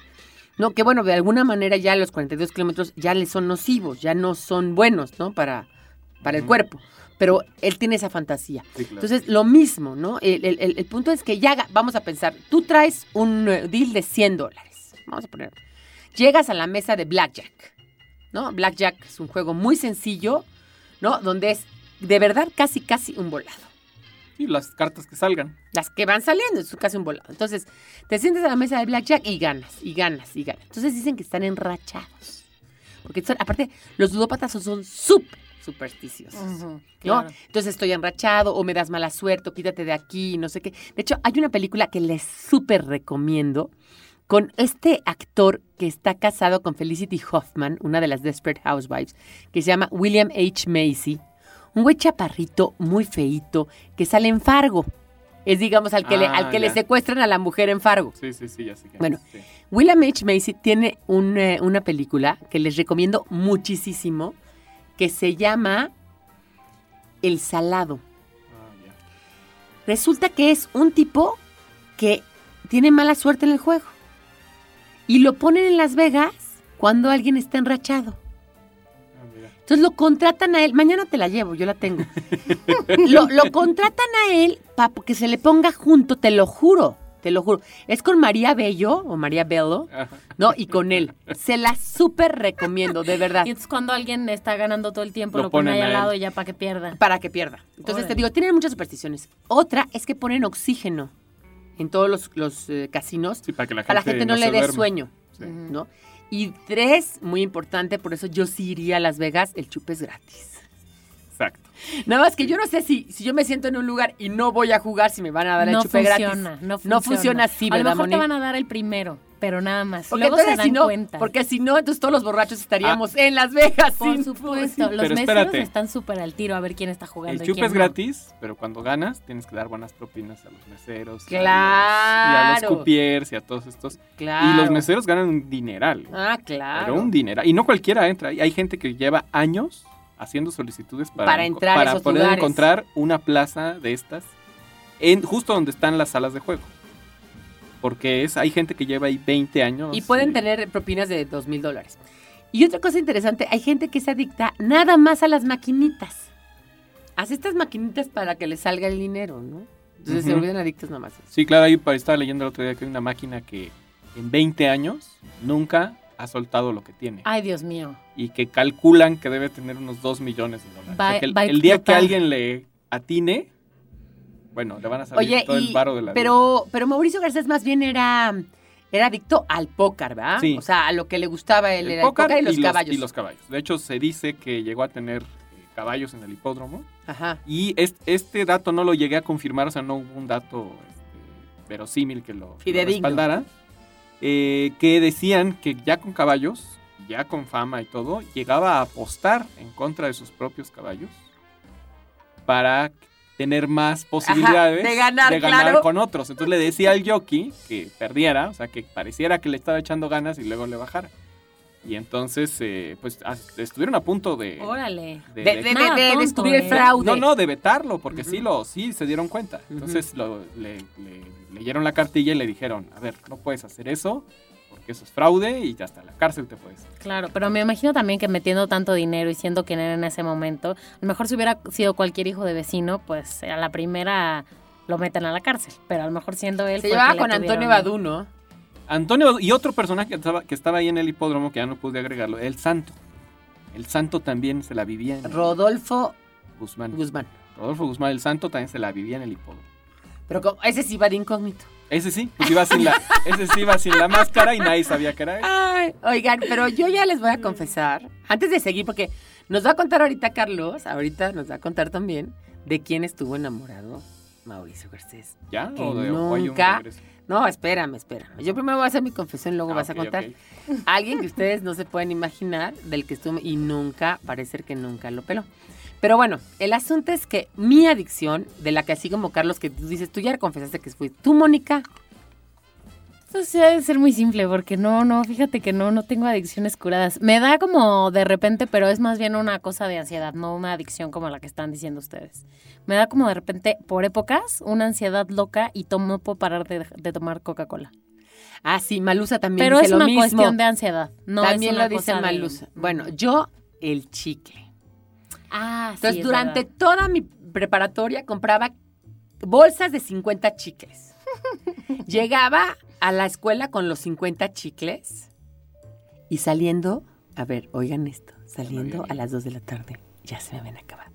No, que bueno, de alguna manera ya los 42 kilómetros ya le son nocivos, ya no son buenos, ¿no? Para, para el cuerpo. Pero él tiene esa fantasía. Sí, claro. Entonces, lo mismo, ¿no? El, el- el- punto es que ya, vamos a pensar, tú traes un eh, deal de 100 dólares, vamos a poner. Llegas a la mesa de Blackjack, ¿no? Blackjack es un juego muy sencillo, ¿no? Donde es de verdad casi, casi un volado. Sí, las cartas que salgan. Las que van saliendo, es casi un volado. Entonces, te sientes a la mesa de Blackjack y ganas, y ganas, y ganas. Entonces dicen que están enrachados. Porque son- aparte, los ludópatas son súper supersticiosos. Ujú, ¿no? claro. Entonces estoy enrachado o me das mala suerte o quítate de aquí, no sé qué. De hecho, hay una película que les súper recomiendo con este actor que está casado con Felicity Hoffman, una de las Desperate Housewives, que se llama William H. Macy. Un güey chaparrito, muy feíto, que sale en Fargo. Es, digamos, al que, le, Ah, al que le secuestran a la mujer en Fargo. Sí, sí, sí, ya sé que. Bueno. sí. William H. Macy tiene un, eh, una película que les recomiendo muchísimo, que se llama El Salado. Ah, ya. Resulta que es un tipo que tiene mala suerte en el juego. Y lo ponen en Las Vegas cuando alguien está enrachado. Entonces lo contratan a él. Mañana te la llevo, yo la tengo. (laughs) lo, lo contratan a él para que se le ponga junto, te lo juro. Te lo juro. Es con María Bello o María Bello. ¿no? Y con él. Se la súper recomiendo, de verdad. Y entonces cuando alguien está ganando todo el tiempo, Lo lo, pone ahí ponen al lado y ya para que pierda. para que pierda. Entonces te digo, tienen muchas supersticiones. Otra es que ponen oxígeno en todos los, los, eh, casinos Sí, para que la gente, para la gente no, le dé sueño, Sí. ¿no? Y tres, muy importante, por eso yo sí iría a Las Vegas, el chupe es gratis. Exacto. Nada más que yo no sé si, si yo me siento en un lugar y no voy a jugar, si me van a dar el no chupe funciona, gratis. no funciona. No funciona así, A lo ¿verdad, mejor te van a dar el primero, pero nada más. Porque Luego se dan si no, cuenta. porque si no, entonces todos los borrachos estaríamos en Las Vegas. Por sin- supuesto, los Pero meseros espérate. están súper al tiro a ver quién está jugando. El y chupe quién es no. gratis, pero cuando ganas tienes que dar buenas propinas a los meseros. y a los- Claro. Y a los cupiers y a todos estos. Claro. Y los meseros ganan un dineral. Ah, claro. Pero un dineral. Y no cualquiera entra. Hay gente que lleva años haciendo solicitudes para, Para enco- entrar a para esos poder lugares. encontrar una plaza de estas en justo donde están las salas de juego. Porque es, hay gente que lleva ahí 20 años. Y pueden tener propinas de dos mil dólares. Y otra cosa interesante, hay gente que se adicta nada más a las maquinitas. Hace estas maquinitas para que les salga el dinero, ¿no? Entonces se vuelven adictos nada más. Sí, claro, ahí estaba leyendo el otro día que hay una máquina que en 20 años nunca ha soltado lo que tiene. Ay, Dios mío. Y que calculan que debe tener unos 2 millones de dólares. Va- O sea, que el, día que alguien le atine, bueno, le van a salir Oye, todo y- el varo de la vida. pero, pero Mauricio Garcés más bien era, era adicto al póker, ¿verdad? Sí. O sea, a lo que le gustaba él El era el póker y los caballos. y los caballos. De hecho, se dice que llegó a tener eh, caballos en el hipódromo. Ajá. Y es- este dato no lo llegué a confirmar, o sea, no hubo un dato este, verosímil que lo, lo respaldara. Eh, que decían que ya con caballos, ya con fama y todo, llegaba a apostar en contra de sus propios caballos para tener más posibilidades de ganar, claro. con otros. Entonces le decía al jockey que perdiera, o sea, que pareciera que le estaba echando ganas y luego le bajara. Y entonces, eh, pues, as- estuvieron a punto de... Órale. de- De, de- de- Nada de tonto, descubrir el ¿eh? fraude. no, no, de vetarlo, porque sí lo, sí se dieron cuenta. Entonces lo- le, le leyeron la cartilla y le dijeron, a ver, no puedes hacer eso, porque eso es fraude y hasta la cárcel te puedes. Claro, pero me imagino también que metiendo tanto dinero y siendo quien era en ese momento, a lo mejor si hubiera sido cualquier hijo de vecino, pues a la primera lo meten a la cárcel, pero a lo mejor siendo él Se llevaba con Antonio tuvieron- Badú, ¿no? Antonio y otro personaje que estaba, que estaba ahí en el hipódromo, que ya no pude agregarlo, el santo. El santo también se la vivía en el- Rodolfo Guzmán. Guzmán. Rodolfo Guzmán, el santo, también se la vivía en el hipódromo. Pero como- ese sí va de incógnito. Ese sí, pues iba sin la, (laughs) ese sí iba sin la máscara y nadie sabía que era él. Ay, oigan, pero yo ya les voy a confesar, antes de seguir, porque nos va a contar ahorita Carlos, ahorita nos va a contar también, ¿De quién estuvo enamorado Mauricio Garcés? ¿Ya? Que ¿O, de, nunca-? No, espérame, espérame. Yo primero voy a hacer mi confesión, luego Ah, vas a contar. Alguien que ustedes no se pueden imaginar, del que estuvo y nunca, parece ser que nunca lo peló. Pero bueno, el asunto es que mi adicción, de la que así como Carlos, que tú dices, tú ya confesaste que fue tú, Mónica. Eso sí debe ser muy simple, porque no, no, fíjate que no, no tengo adicciones curadas. Me da como de repente, pero es más bien una cosa de ansiedad, no una adicción como la que están diciendo ustedes. Me da como de repente, por épocas, una ansiedad loca y tomo, no puedo parar de, de tomar Coca-Cola. Ah, sí, Malusa también Pero dice es lo una mismo. cuestión de ansiedad. No es también una lo dice de- Malusa. Bueno, yo, el chicle. Ah, sí. Entonces, es durante verdad. toda mi preparatoria compraba bolsas de 50 chicles. (laughs) Llegaba a la escuela con los 50 chicles y saliendo, a ver, oigan esto, saliendo a las 2 de la tarde, ya se me habían acabado.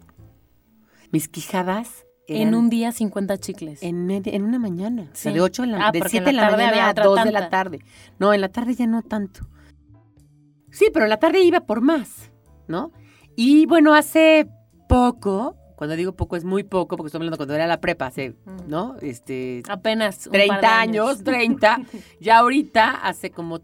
Mis quijadas En eran un día 50 chicles. en, media- en una mañana, o sea, Sí. de 8 de la, Ah, de porque en 7 de la la tarde mañana a otra 2 de la tanta. tarde. No, en la tarde ya no tanto. Sí, pero en la tarde iba por más, ¿no? Y bueno, hace poco, cuando digo poco es muy poco, porque estoy hablando cuando era la prepa, hace. ¿no? Este, Apenas. un par de 30 años, 30. (laughs) ya ahorita, hace como,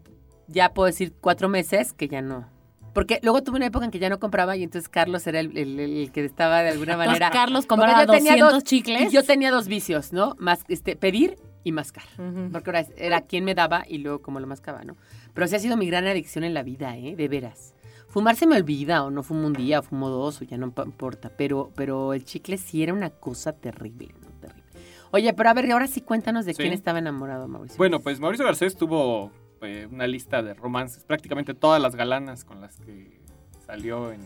ya puedo decir cuatro meses que ya no. Porque luego tuve una época en que ya no compraba y entonces Carlos era el, el- el que estaba de alguna Entonces, manera. Carlos Porque compraba yo tenía 200 dos- chicles. Y yo tenía dos vicios, ¿no? Más, este, pedir y mascar. Ujú. Porque ahora era quien me daba y luego como lo mascaba, ¿no? Pero sí ha sido mi gran adicción en la vida, ¿eh? De veras. Fumar se me olvida, o no fumo un día, o fumo dos, o ya no importa. Pero, pero el chicle sí era una cosa terrible, ¿no? Terrible. Oye, pero a ver, ahora sí cuéntanos de Sí. quién estaba enamorado, Mauricio. Bueno, pues Mauricio Garcés tuvo eh, una lista de romances, prácticamente todas las galanas con las que salió en,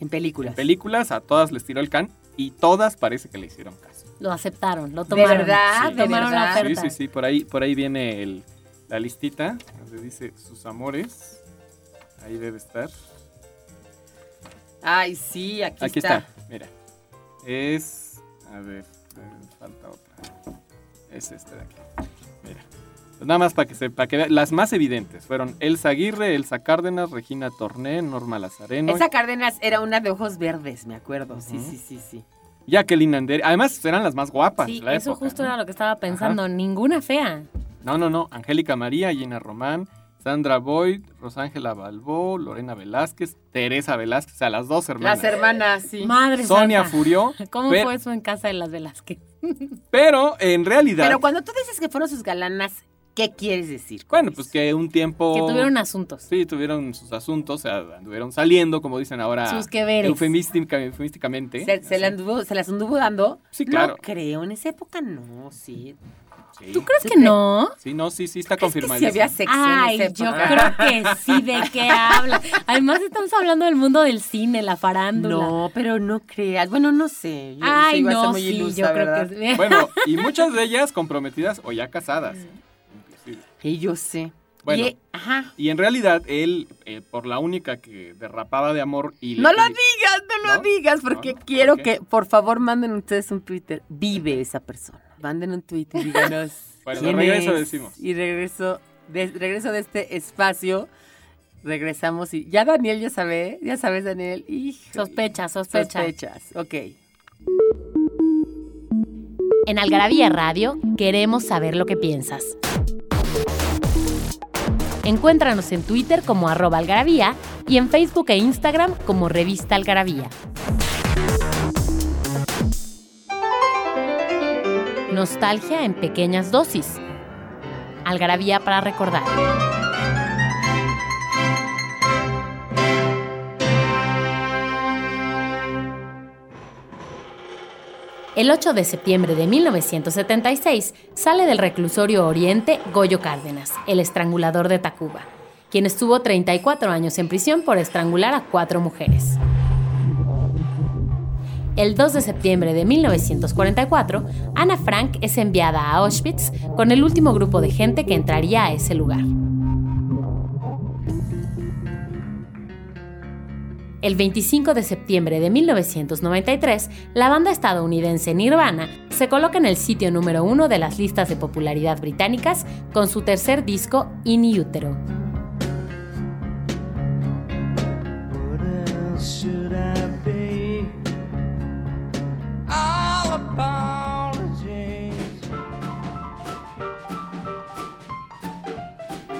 en películas. en películas, a todas les tiró el can y todas parece que le hicieron caso. Lo aceptaron, lo ¿De tomaron. verdad? Sí. ¿De Tomaron la verdad? Sí, oferta. sí, sí, por ahí, por ahí viene el- la listita donde dice sus amores. Ahí debe estar. Ay, sí, aquí, Aquí está. mira. Es. A ver, falta otra. Es este de aquí. Mira. Pues nada más para que se, para que vean. Las más evidentes fueron Elsa Aguirre, Elsa Cárdenas, Regina Torné, Norma Lazareno, Esa Cárdenas era una de ojos verdes, me acuerdo. Sí, Ujú. sí, sí, sí. Jacqueline Andere. Además, eran las más guapas Sí, la eso época, justo ¿no? era lo que estaba pensando. Ninguna fea. No, no, no. Angélica María, Gina Román, Sandra Boyd, Rosángela Balbó, Lorena Velázquez, Teresa Velázquez, o sea, las dos hermanas. Las hermanas, sí. Madre Sonia santa. Furió. (laughs) ¿Cómo pero, fue eso en casa de las Velázquez? (laughs) Pero en realidad. Pero cuando tú dices que fueron sus galanas, ¿qué quieres decir? Bueno, eso? pues que un tiempo. Que tuvieron asuntos. Sí, tuvieron sus asuntos, o sea, anduvieron saliendo, como dicen ahora. Sus que veres. eufemística- eufemísticamente. ¿Se, se, la Así. anduvo- ¿Se las anduvo dando? Sí, claro. No creo, en esa época no, sí. Sí. ¿Tú crees ¿Tú que no? Sí, no, sí, sí, está confirmado. sí había sexo Ay, en esa yo creo que sí, ¿de qué hablas? Además estamos hablando del mundo del cine, la farándula. No, pero no creas. Bueno, no sé. Yo Ay, sí a ser no, muy sí, ilusa, yo creo ¿verdad? que sí. (laughs) Bueno, y muchas de ellas comprometidas o ya casadas. inclusive. Y yo sé. Bueno. Y- ajá. Y en realidad, él, eh, por la única que derrapaba de amor y... le No lo digas, no lo ¿No? digas, porque ¿No? quiero que, por favor, manden ustedes un Twitter. Vive esa persona. Manden un tweet y díganos. (laughs) Bueno, quién de regreso es. decimos. Y regreso de, regreso de este espacio. Regresamos y. Ya Daniel ya sabe, ya sabes, Daniel. Hijo, Sospecha, sospecha. sospechas. Ok. En Algarabía Radio queremos saber lo que piensas. Encuéntranos en Twitter como arroba algarabía y en Facebook e Instagram como revista algarabía. Nostalgia en pequeñas dosis. Algarabía para recordar. El 8 de septiembre de 1976 sale del reclusorio Oriente Goyo Cárdenas, el estrangulador de Tacuba, quien estuvo 34 años en prisión por estrangular a cuatro mujeres. El 2 de septiembre de 1944, Ana Frank es enviada a Auschwitz con el último grupo de gente que entraría a ese lugar. El 25 de septiembre de 1993, la banda estadounidense Nirvana se coloca en el sitio número uno de las listas de popularidad británicas con su tercer disco In Utero.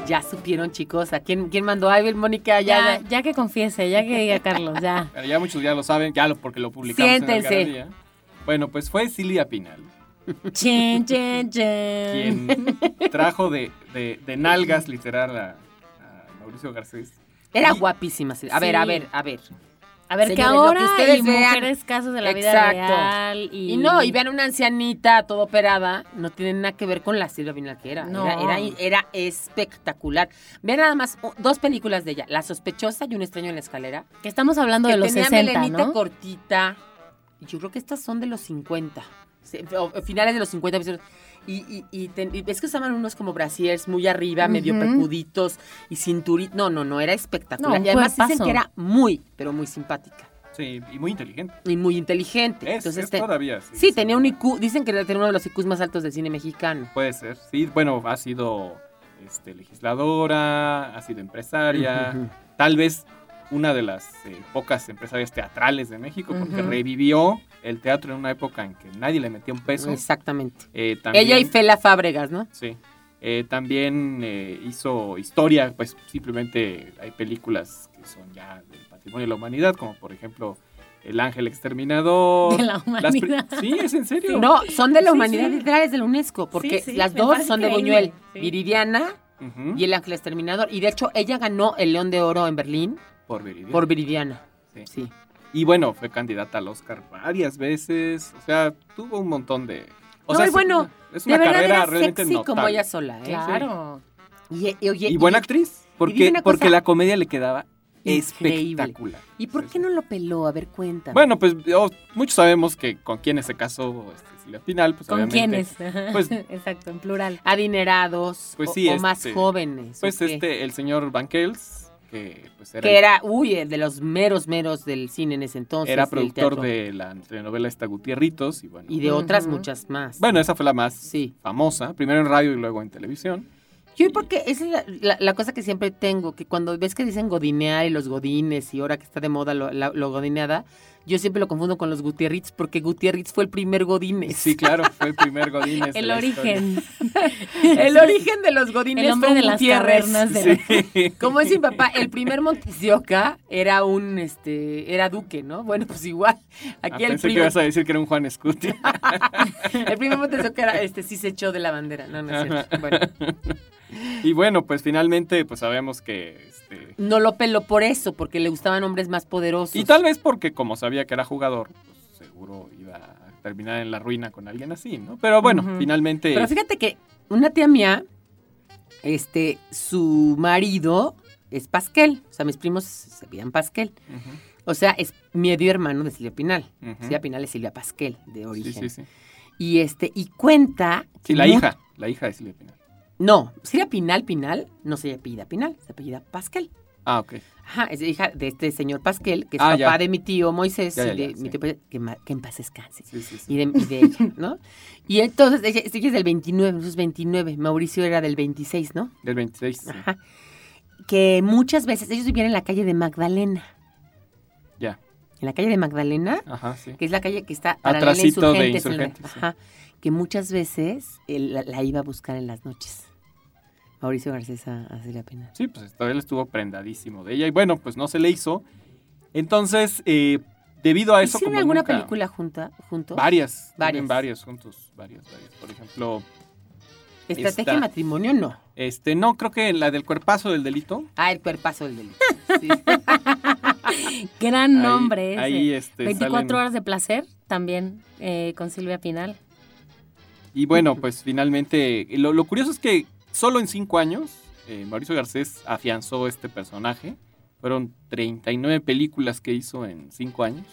Ya supieron, chicos, a quién, quién mandó a Abel, Mónica. Ya, ya, que confiese, ya que diga Carlos, ya. (laughs) Pero ya muchos ya lo saben, ya lo, porque lo publicamos Siéntense. en la Bueno, pues fue Silvia Pinal. Chen. (laughs) Quien trajo de, de, nalgas literal a, Mauricio Garcés. Era y, guapísima. A ver, a ver, a ver. A ver, que Señores, ahora que ustedes y vean. mujeres casos de la vida Exacto. real y... Y no, y vean una ancianita toda operada, no tiene nada que ver con la Silvia Pinal que era. No. Era, era, era espectacular. Vean nada más dos películas de ella, La sospechosa y Un extraño en la escalera. Que estamos hablando que de los tenía 60, melenita ¿no? cortita. Yo creo que estas son de los 50. se- o- o finales de los 50. Y, y, y ten- y ves que usaban unos como brasiers muy arriba, medio pecuditos y cinturitos. No, no, no, era espectacular. No, y además dicen que era muy, pero muy simpática. Sí, y muy inteligente. Y muy inteligente. Es, Entonces, es te- todavía. Sí, tenía un IQ, dicen que tenía uno de los IQs más altos del cine mexicano. Puede ser, sí. Bueno, ha sido este, legisladora, ha sido empresaria, tal vez una de las eh, pocas empresarias teatrales de México, porque revivió el teatro en una época en que nadie le metía un peso. Exactamente. Eh, también- Ella y Fela Fábregas, ¿no? Sí. Eh, también eh, hizo historia, pues simplemente hay películas que son ya del patrimonio de la humanidad, como por ejemplo El Ángel Exterminador. De la humanidad. sí, es en serio. No, son de la Sí, humanidad sí. literales de la UNESCO, porque Sí, sí, las dos son de Buñuel, sí. Viridiana y El Ángel Exterminador. Y de hecho, ella ganó el León de Oro en Berlín Por Viridiana. por Viridiana. Sí. Sí. Y bueno, fue candidata al Oscar varias veces. O sea, tuvo un montón de. O No, sea, y es bueno, una- es De una verdad carrera era realmente sexy notable. como ella sola, ¿eh? Claro. Y, Y buena actriz. Porque, porque la comedia le quedaba Increíble. espectacular. ¿Y por qué no lo peló? A ver, cuéntame. Bueno, pues oh, muchos sabemos que con quién se casó este, Silvia Pinal. Pues, ¿Con obviamente, quiénes? Pues- (laughs) Exacto, en plural. Adinerados Pues o- sí, o, más este, jóvenes. ¿o Pues este, el señor Banquels, que pues era, Que era, uy, el de los meros meros del cine en ese entonces. era productor de la telenovela esta Gutierritos. Y bueno, Y de otras muchas más. bueno, esa fue la más Sí. famosa. Primero en radio y luego en televisión. Yo porque esa es la, la- la cosa que siempre tengo, que cuando ves que dicen godinear y los godines y ahora que está de moda lo, la- lo godineada, yo siempre lo confundo con los Gutierritz porque Gutierritz fue el primer godines. Sí, claro, fue el primer (laughs) Godínez. El origen. (laughs) el origen de los godines El hombre fue de las Gutiérrez. cavernas de la-. (laughs) Como es mi papá, el primer Montesioca era un, este, era duque, ¿no? Bueno, pues igual. Ah, Aquí el pensé que primer, ibas a decir que era un Juan Scuti. el primer Montesioca era, este, sí se echó de la bandera. No, no es cierto. Bueno, y bueno, pues finalmente, pues sabemos que. Este, no lo peló por eso, porque le gustaban hombres más poderosos. y tal vez porque, como sabía que era jugador, pues seguro iba a terminar en la ruina con alguien así, ¿no? Pero bueno, finalmente. Pero fíjate que una tía mía, este, su marido es Pasquel. O sea, mis primos se piden Pasquel. O sea, es medio hermano de Silvia Pinal. ujú. Silvia Pinal es Silvia Pasquel, de Sí, origen. sí, sí. Y este, y cuenta. Sí, la hija, la hija de Silvia Pinal. No, Silvia Pinal Pinal no se apellida Pinal, se apellida Pasquel. Ah, ok. Ajá, es hija de este señor Pasquel, que es Ah, papá ya. de mi tío Moisés, Ya, ya, y de mi sí. tío, que, que en paz descanse. Sí, sí, sí. Y de, y de ella, ¿no? Y entonces, ella, ella es del 29, nosotros es 29, Mauricio era del 26, ¿no? Del 26. sí. Ajá. Que muchas veces ellos vivían en la calle de Magdalena. Ya. En la calle de Magdalena, Ajá, sí. que es la calle que está paralela Atrasito de Insurgentes. en la- ajá, que muchas veces él la, la iba a buscar en las noches. Mauricio Garcés a, a Silvia Pinal. Sí, pues todavía él estuvo prendadísimo de ella. Y bueno, pues no se le hizo. Entonces, eh, debido a eso. ¿Hicieron como alguna nunca- película junta, juntos? Varias. Varias. Varias. juntos. Varias, varias. Por ejemplo, Estrategia Está- de matrimonio, no. este, no, creo que la del cuerpazo del delito. Ah, el cuerpazo del delito. (laughs) Sí. (laughs) Gran Ahí- nombre ese. Ahí, este, 24 salen- horas de placer, también eh, con Silvia Pinal. Y bueno, pues finalmente, lo curioso es que solo en cinco años, eh, Mauricio Garcés afianzó este personaje. Fueron 39 películas que hizo en cinco años,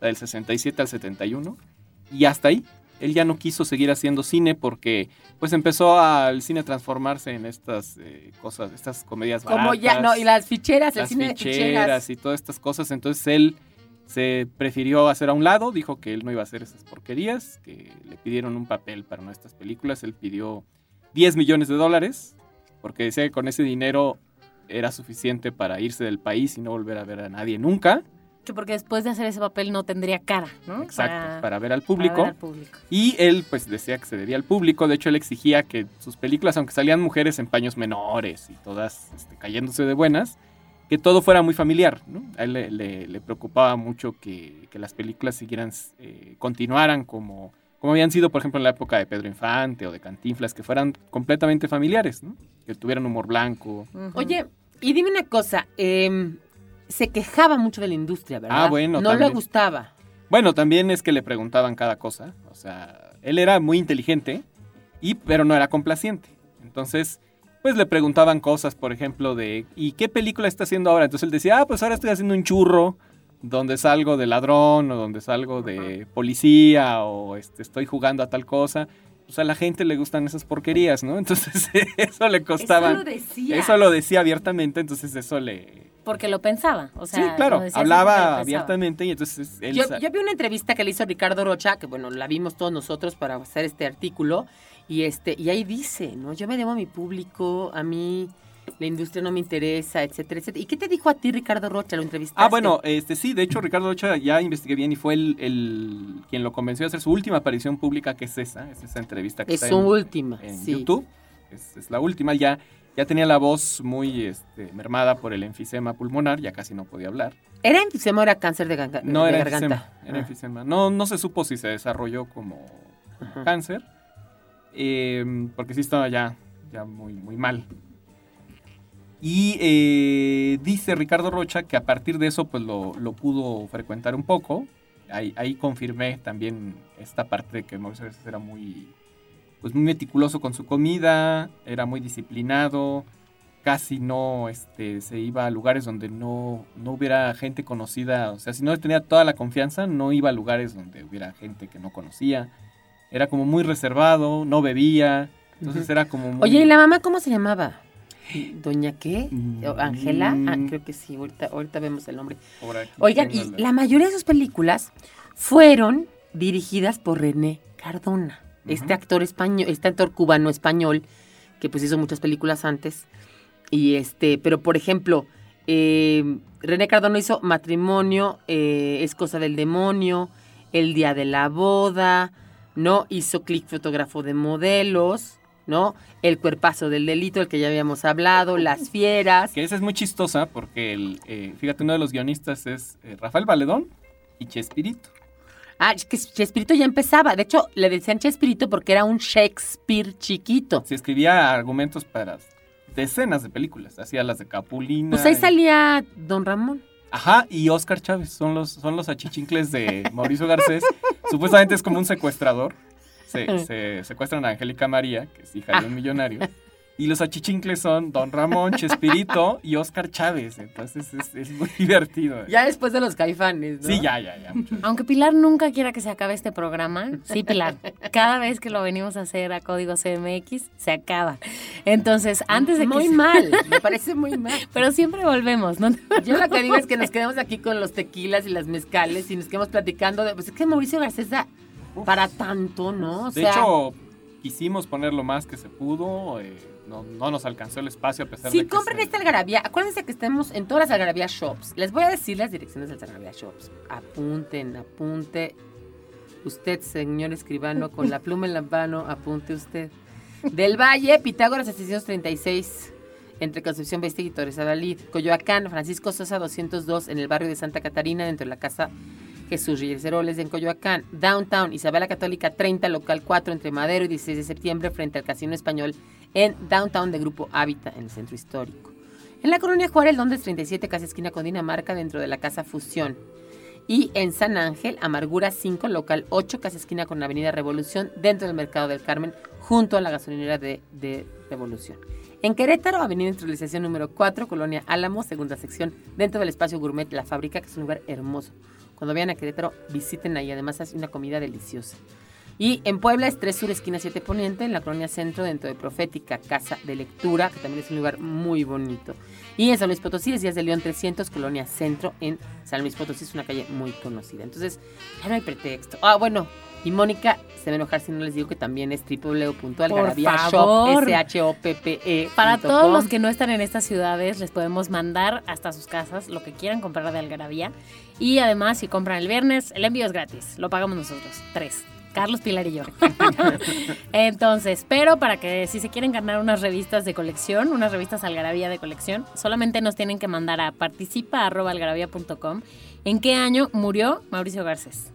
la del 67 al 71, y hasta ahí. Él ya no quiso seguir haciendo cine porque pues empezó al cine a transformarse en estas eh, cosas, estas comedias baratas. Como ya, no, y las ficheras, el las cine de ficheras y todas estas cosas. Entonces él se prefirió hacer a un lado, dijo que él no iba a hacer esas porquerías, que le pidieron un papel para estas películas. Él pidió 10 millones de dólares, porque decía que con ese dinero era suficiente para irse del país y no volver a ver a nadie nunca. Porque después de hacer ese papel no tendría cara, ¿no? Exacto, para, ver al para público. ver al público. Y él pues decía que se debía al público, de hecho él exigía que sus películas, aunque salían mujeres en paños menores y todas este, cayéndose de buenas, que todo fuera muy familiar. ¿no? A él le, le- le preocupaba mucho que, que las películas siguieran, eh, continuaran como, como habían sido, por ejemplo, en la época de Pedro Infante o de Cantinflas, que fueran completamente familiares, ¿no? que tuvieran humor blanco. Oye, y dime una cosa, em, se quejaba mucho de la industria, ¿verdad? Ah, bueno, No le gustaba. Bueno, también es que le preguntaban cada cosa. O sea, él era muy inteligente, y, pero no era complaciente. Entonces, pues le preguntaban cosas, por ejemplo, de ¿y qué película está haciendo ahora? Entonces él decía, ah, pues ahora estoy haciendo un churro donde salgo de ladrón o donde salgo de policía o este, estoy jugando a tal cosa. Pues a la gente le gustan esas porquerías, ¿no? (laughs) Entonces eso le costaba. Eso lo decía. Eso lo decía abiertamente, entonces eso le... Porque lo pensaba. O sea, sí, claro, hablaba abiertamente y entonces él... Yo, vi una entrevista que le hizo Ricardo Rocha, que bueno, la vimos todos nosotros para hacer este artículo, y este, y ahí dice, ¿no? Yo me debo a mi público, a mí la industria no me interesa, etcétera, etcétera. ¿Y qué te dijo a ti Ricardo Rocha? ¿Lo entrevistaste? Ah, bueno, este sí, de hecho Ricardo Rocha ya investigué bien y fue el, el- quien lo convenció a hacer su última aparición pública, que es esa, es esa entrevista que es está su en, última, en sí. YouTube. Es, es la última, ya, ya tenía la voz muy este, mermada por el enfisema pulmonar, ya casi no podía hablar. ¿Era enfisema o era cáncer de, ganga- No de era garganta? enfisema, era Ah, enfisema. No, no se supo si se desarrolló como ajá. cáncer, eh, porque sí estaba ya, ya muy, muy mal. Y eh, dice Ricardo Rocha que a partir de eso pues lo, lo pudo frecuentar un poco. Ahí, ahí confirmé también esta parte de que Mauricio era muy, pues muy meticuloso con su comida, era muy disciplinado, casi no este, se iba a lugares donde no, no hubiera gente conocida. O sea, si no tenía toda la confianza, no iba a lugares donde hubiera gente que no conocía. Era como muy reservado, no bebía. Entonces era como muy... Oye, ¿y la mamá cómo se llamaba? ¿Doña qué? Mm. ¿O ¿Ángela? Ah, creo que sí, ahorita, ahorita vemos el nombre. Aquí Oigan, y la mayoría de sus películas fueron dirigidas por René Cardona, este actor español, este actor cubano español que pues hizo muchas películas antes. Y este, pero por ejemplo, eh, René Cardona hizo Matrimonio, eh, Es cosa del demonio, El día de la boda, ¿no? Hizo Click fotógrafo de modelos, ¿no? El cuerpazo del delito, el que ya habíamos hablado, Las fieras. Que esa es muy chistosa porque, el, eh, fíjate, uno de los guionistas es eh, Rafael Valedón y Chespirito. Ah, Chespirito ya empezaba. De hecho, le decían Chespirito porque era un Shakespeare chiquito. Se escribía argumentos para decenas de películas. Hacía las de Capulina. Pues ahí y- salía Don Ramón. Ajá, y Oscar Chávez. Son los, son los achichincles de Mauricio Garcés. (laughs) Supuestamente es como un secuestrador. Se, (laughs) se secuestran a Angélica María, que es hija de un millonario. Y los achichincles son Don Ramón, (laughs) Chespirito y Oscar Chávez. Entonces es, es muy (laughs) divertido. Ya después de los caifanes, ¿no? Sí, ya, ya, ya. Aunque Pilar nunca quiera que se acabe este programa, sí, Pilar, cada vez que lo venimos a hacer a Código CMX, se acaba. Entonces, antes de que... Muy mal, me parece muy mal. Pero siempre volvemos, ¿no? Yo lo que digo es que nos quedamos aquí con los tequilas y las mezcales y nos quedamos platicando de... Pues es que Mauricio Garcés da para tanto, ¿no? O De sea, hecho, quisimos poner lo más que se pudo. eh, no, no nos alcanzó el espacio a pesar Si de que compren se- esta algarabía, acuérdense que estamos en todas las algarabía shops. Les voy a decir las direcciones de las algarabía shops. Apunten, apunte. Usted, señor escribano, con la pluma en la mano, apunte usted. Del Valle, Pitágoras 636, entre Concepción Beistegui y Torres Adalid. Coyoacán, Francisco Sosa 202, en el barrio de Santa Catarina, dentro de la casa Jesús Reyes Heroles en Coyoacán. Downtown, Isabela Católica 30, local 4, entre Madero y 16 de septiembre, frente al Casino Español, en Downtown de Grupo Hábitat, en el centro histórico. En la colonia Juárez, Londres 37, casi esquina con Dinamarca, dentro de la Casa Fusión. Y en San Ángel, Amargura 5, local 8, casi esquina con Avenida Revolución, dentro del Mercado del Carmen, junto a la gasolinera de, Revolución. En Querétaro, Avenida Industrialización número 4, Colonia Álamo, segunda sección, dentro del espacio gourmet La Fábrica, que es un lugar hermoso. Cuando vayan a Querétaro, visiten ahí, además hace una comida deliciosa. Y en Puebla es 3 Sur, esquina 7 Poniente, en la colonia Centro, dentro de Profética, Casa de Lectura, que también es un lugar muy bonito. Y en San Luis Potosí es Díaz de León 300, colonia Centro, en San Luis Potosí, es una calle muy conocida. Entonces, ya no hay pretexto. Ah, bueno, y Mónica se va a enojar si no les digo que también es favor. www.algarabiashop.e. Para todos los que no están en estas ciudades, les podemos mandar hasta sus casas lo que quieran comprar de Algarabía. Y además, si compran el viernes, el envío es gratis. Lo pagamos nosotros. Tres. Carlos, Pilar y yo. (laughs) Entonces, pero para que si se quieren ganar unas revistas de colección, unas revistas Algarabía de colección, solamente nos tienen que mandar a participa.algarabía.com en qué año murió Mauricio Garcés.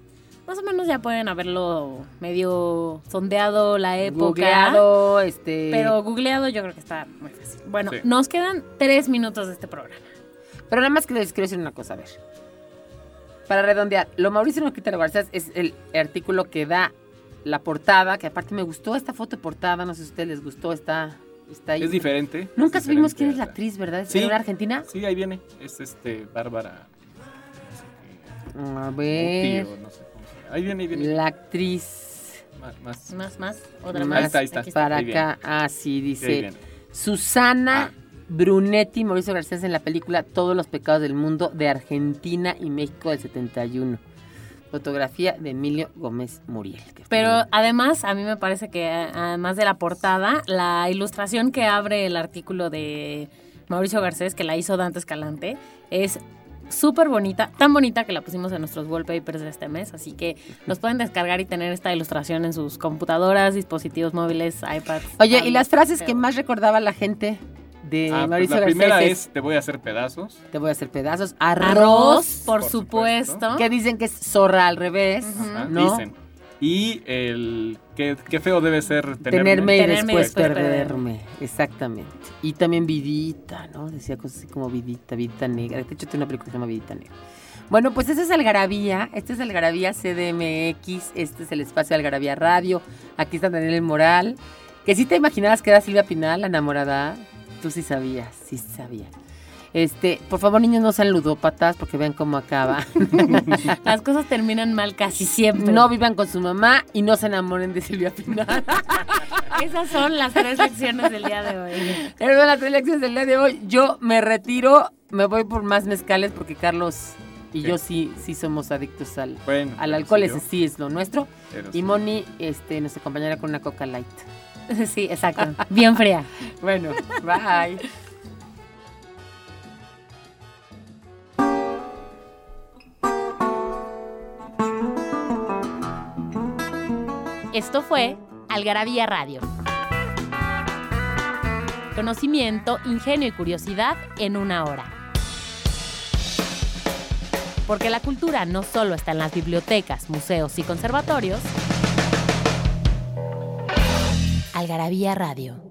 Más o menos ya pueden haberlo medio sondeado la época. Googleado, este... Pero googleado yo creo que está muy fácil. Bueno, Sí. nos quedan tres minutos de este programa. Pero nada más que les quiero decir una cosa, a ver. Para redondear, lo Mauricio no quita García es el artículo que da la portada, que aparte me gustó esta foto de portada, no sé si a ustedes les gustó, está, está ahí. Es diferente. Nunca es supimos diferente quién es la actriz, ¿verdad? ¿Es Sí. una argentina? Sí, ahí viene. Es este, Bárbara. no sé A ver, Muti o no sé cómo se llama. Ahí viene, ahí viene. la actriz Más, más. Más, más. Otra Ahí más. está, ahí está. Para ahí viene. acá. Ah, sí, Sí, ahí dice viene. Susana Ah. Brunetti, Mauricio Garcés en la película Todos los pecados del mundo de Argentina y México del 71. Fotografía de Emilio Gómez Muriel. Pero además, a mí me parece que además de la portada, la ilustración que abre el artículo de Mauricio Garcés, que la hizo Dante Escalante, es súper bonita, tan bonita que la pusimos en nuestros wallpapers de este mes, así que los pueden descargar y tener esta ilustración en sus computadoras, dispositivos móviles, iPads. Oye, ¿y las frases que más recordaba la gente de Ah, pues Mauricio la Garcés? primera es, es Te voy a hacer pedazos. Te voy a hacer pedazos. Arroz. Arroz, por, por supuesto. supuesto. Que dicen que es zorra al revés. Ajá, ¿no? Dicen. Y el qué, qué feo debe ser tenerme. Tenerme y Tenerme después después perderme. Exactamente. Y también vidita, ¿no? Decía cosas así como vidita, vidita negra. De hecho, tiene una película que se llama Vidita Negra. Bueno, pues ese es Algarabía. Este es Algarabía CDMX. Este es el espacio de Algarabía Radio. Aquí está Daniel Moral. Que sí te imaginabas que era Silvia Pinal, la enamorada. Tú sí sabías, sí sabías. Este, por favor, niños, no sean ludópatas porque vean cómo acaba. (laughs) Las cosas terminan mal casi siempre. No vivan con su mamá y no se enamoren de Silvia Pinal. (laughs) Esas son las tres lecciones del día de hoy. Esas son las tres lecciones del día de hoy. Yo me retiro, me voy por más mezcales porque Carlos y yo sí, sí somos adictos al, Bueno, al pero alcohol, ese sí es lo nuestro. pero Y sí. Moni este, nos acompañará con una coca light. (laughs) Sí, exacto. Bien fría. Bueno, bye. Esto fue Algarabía Radio. Conocimiento, ingenio y curiosidad en una hora. Porque la cultura no solo está en las bibliotecas, museos y conservatorios. Algarabía Radio.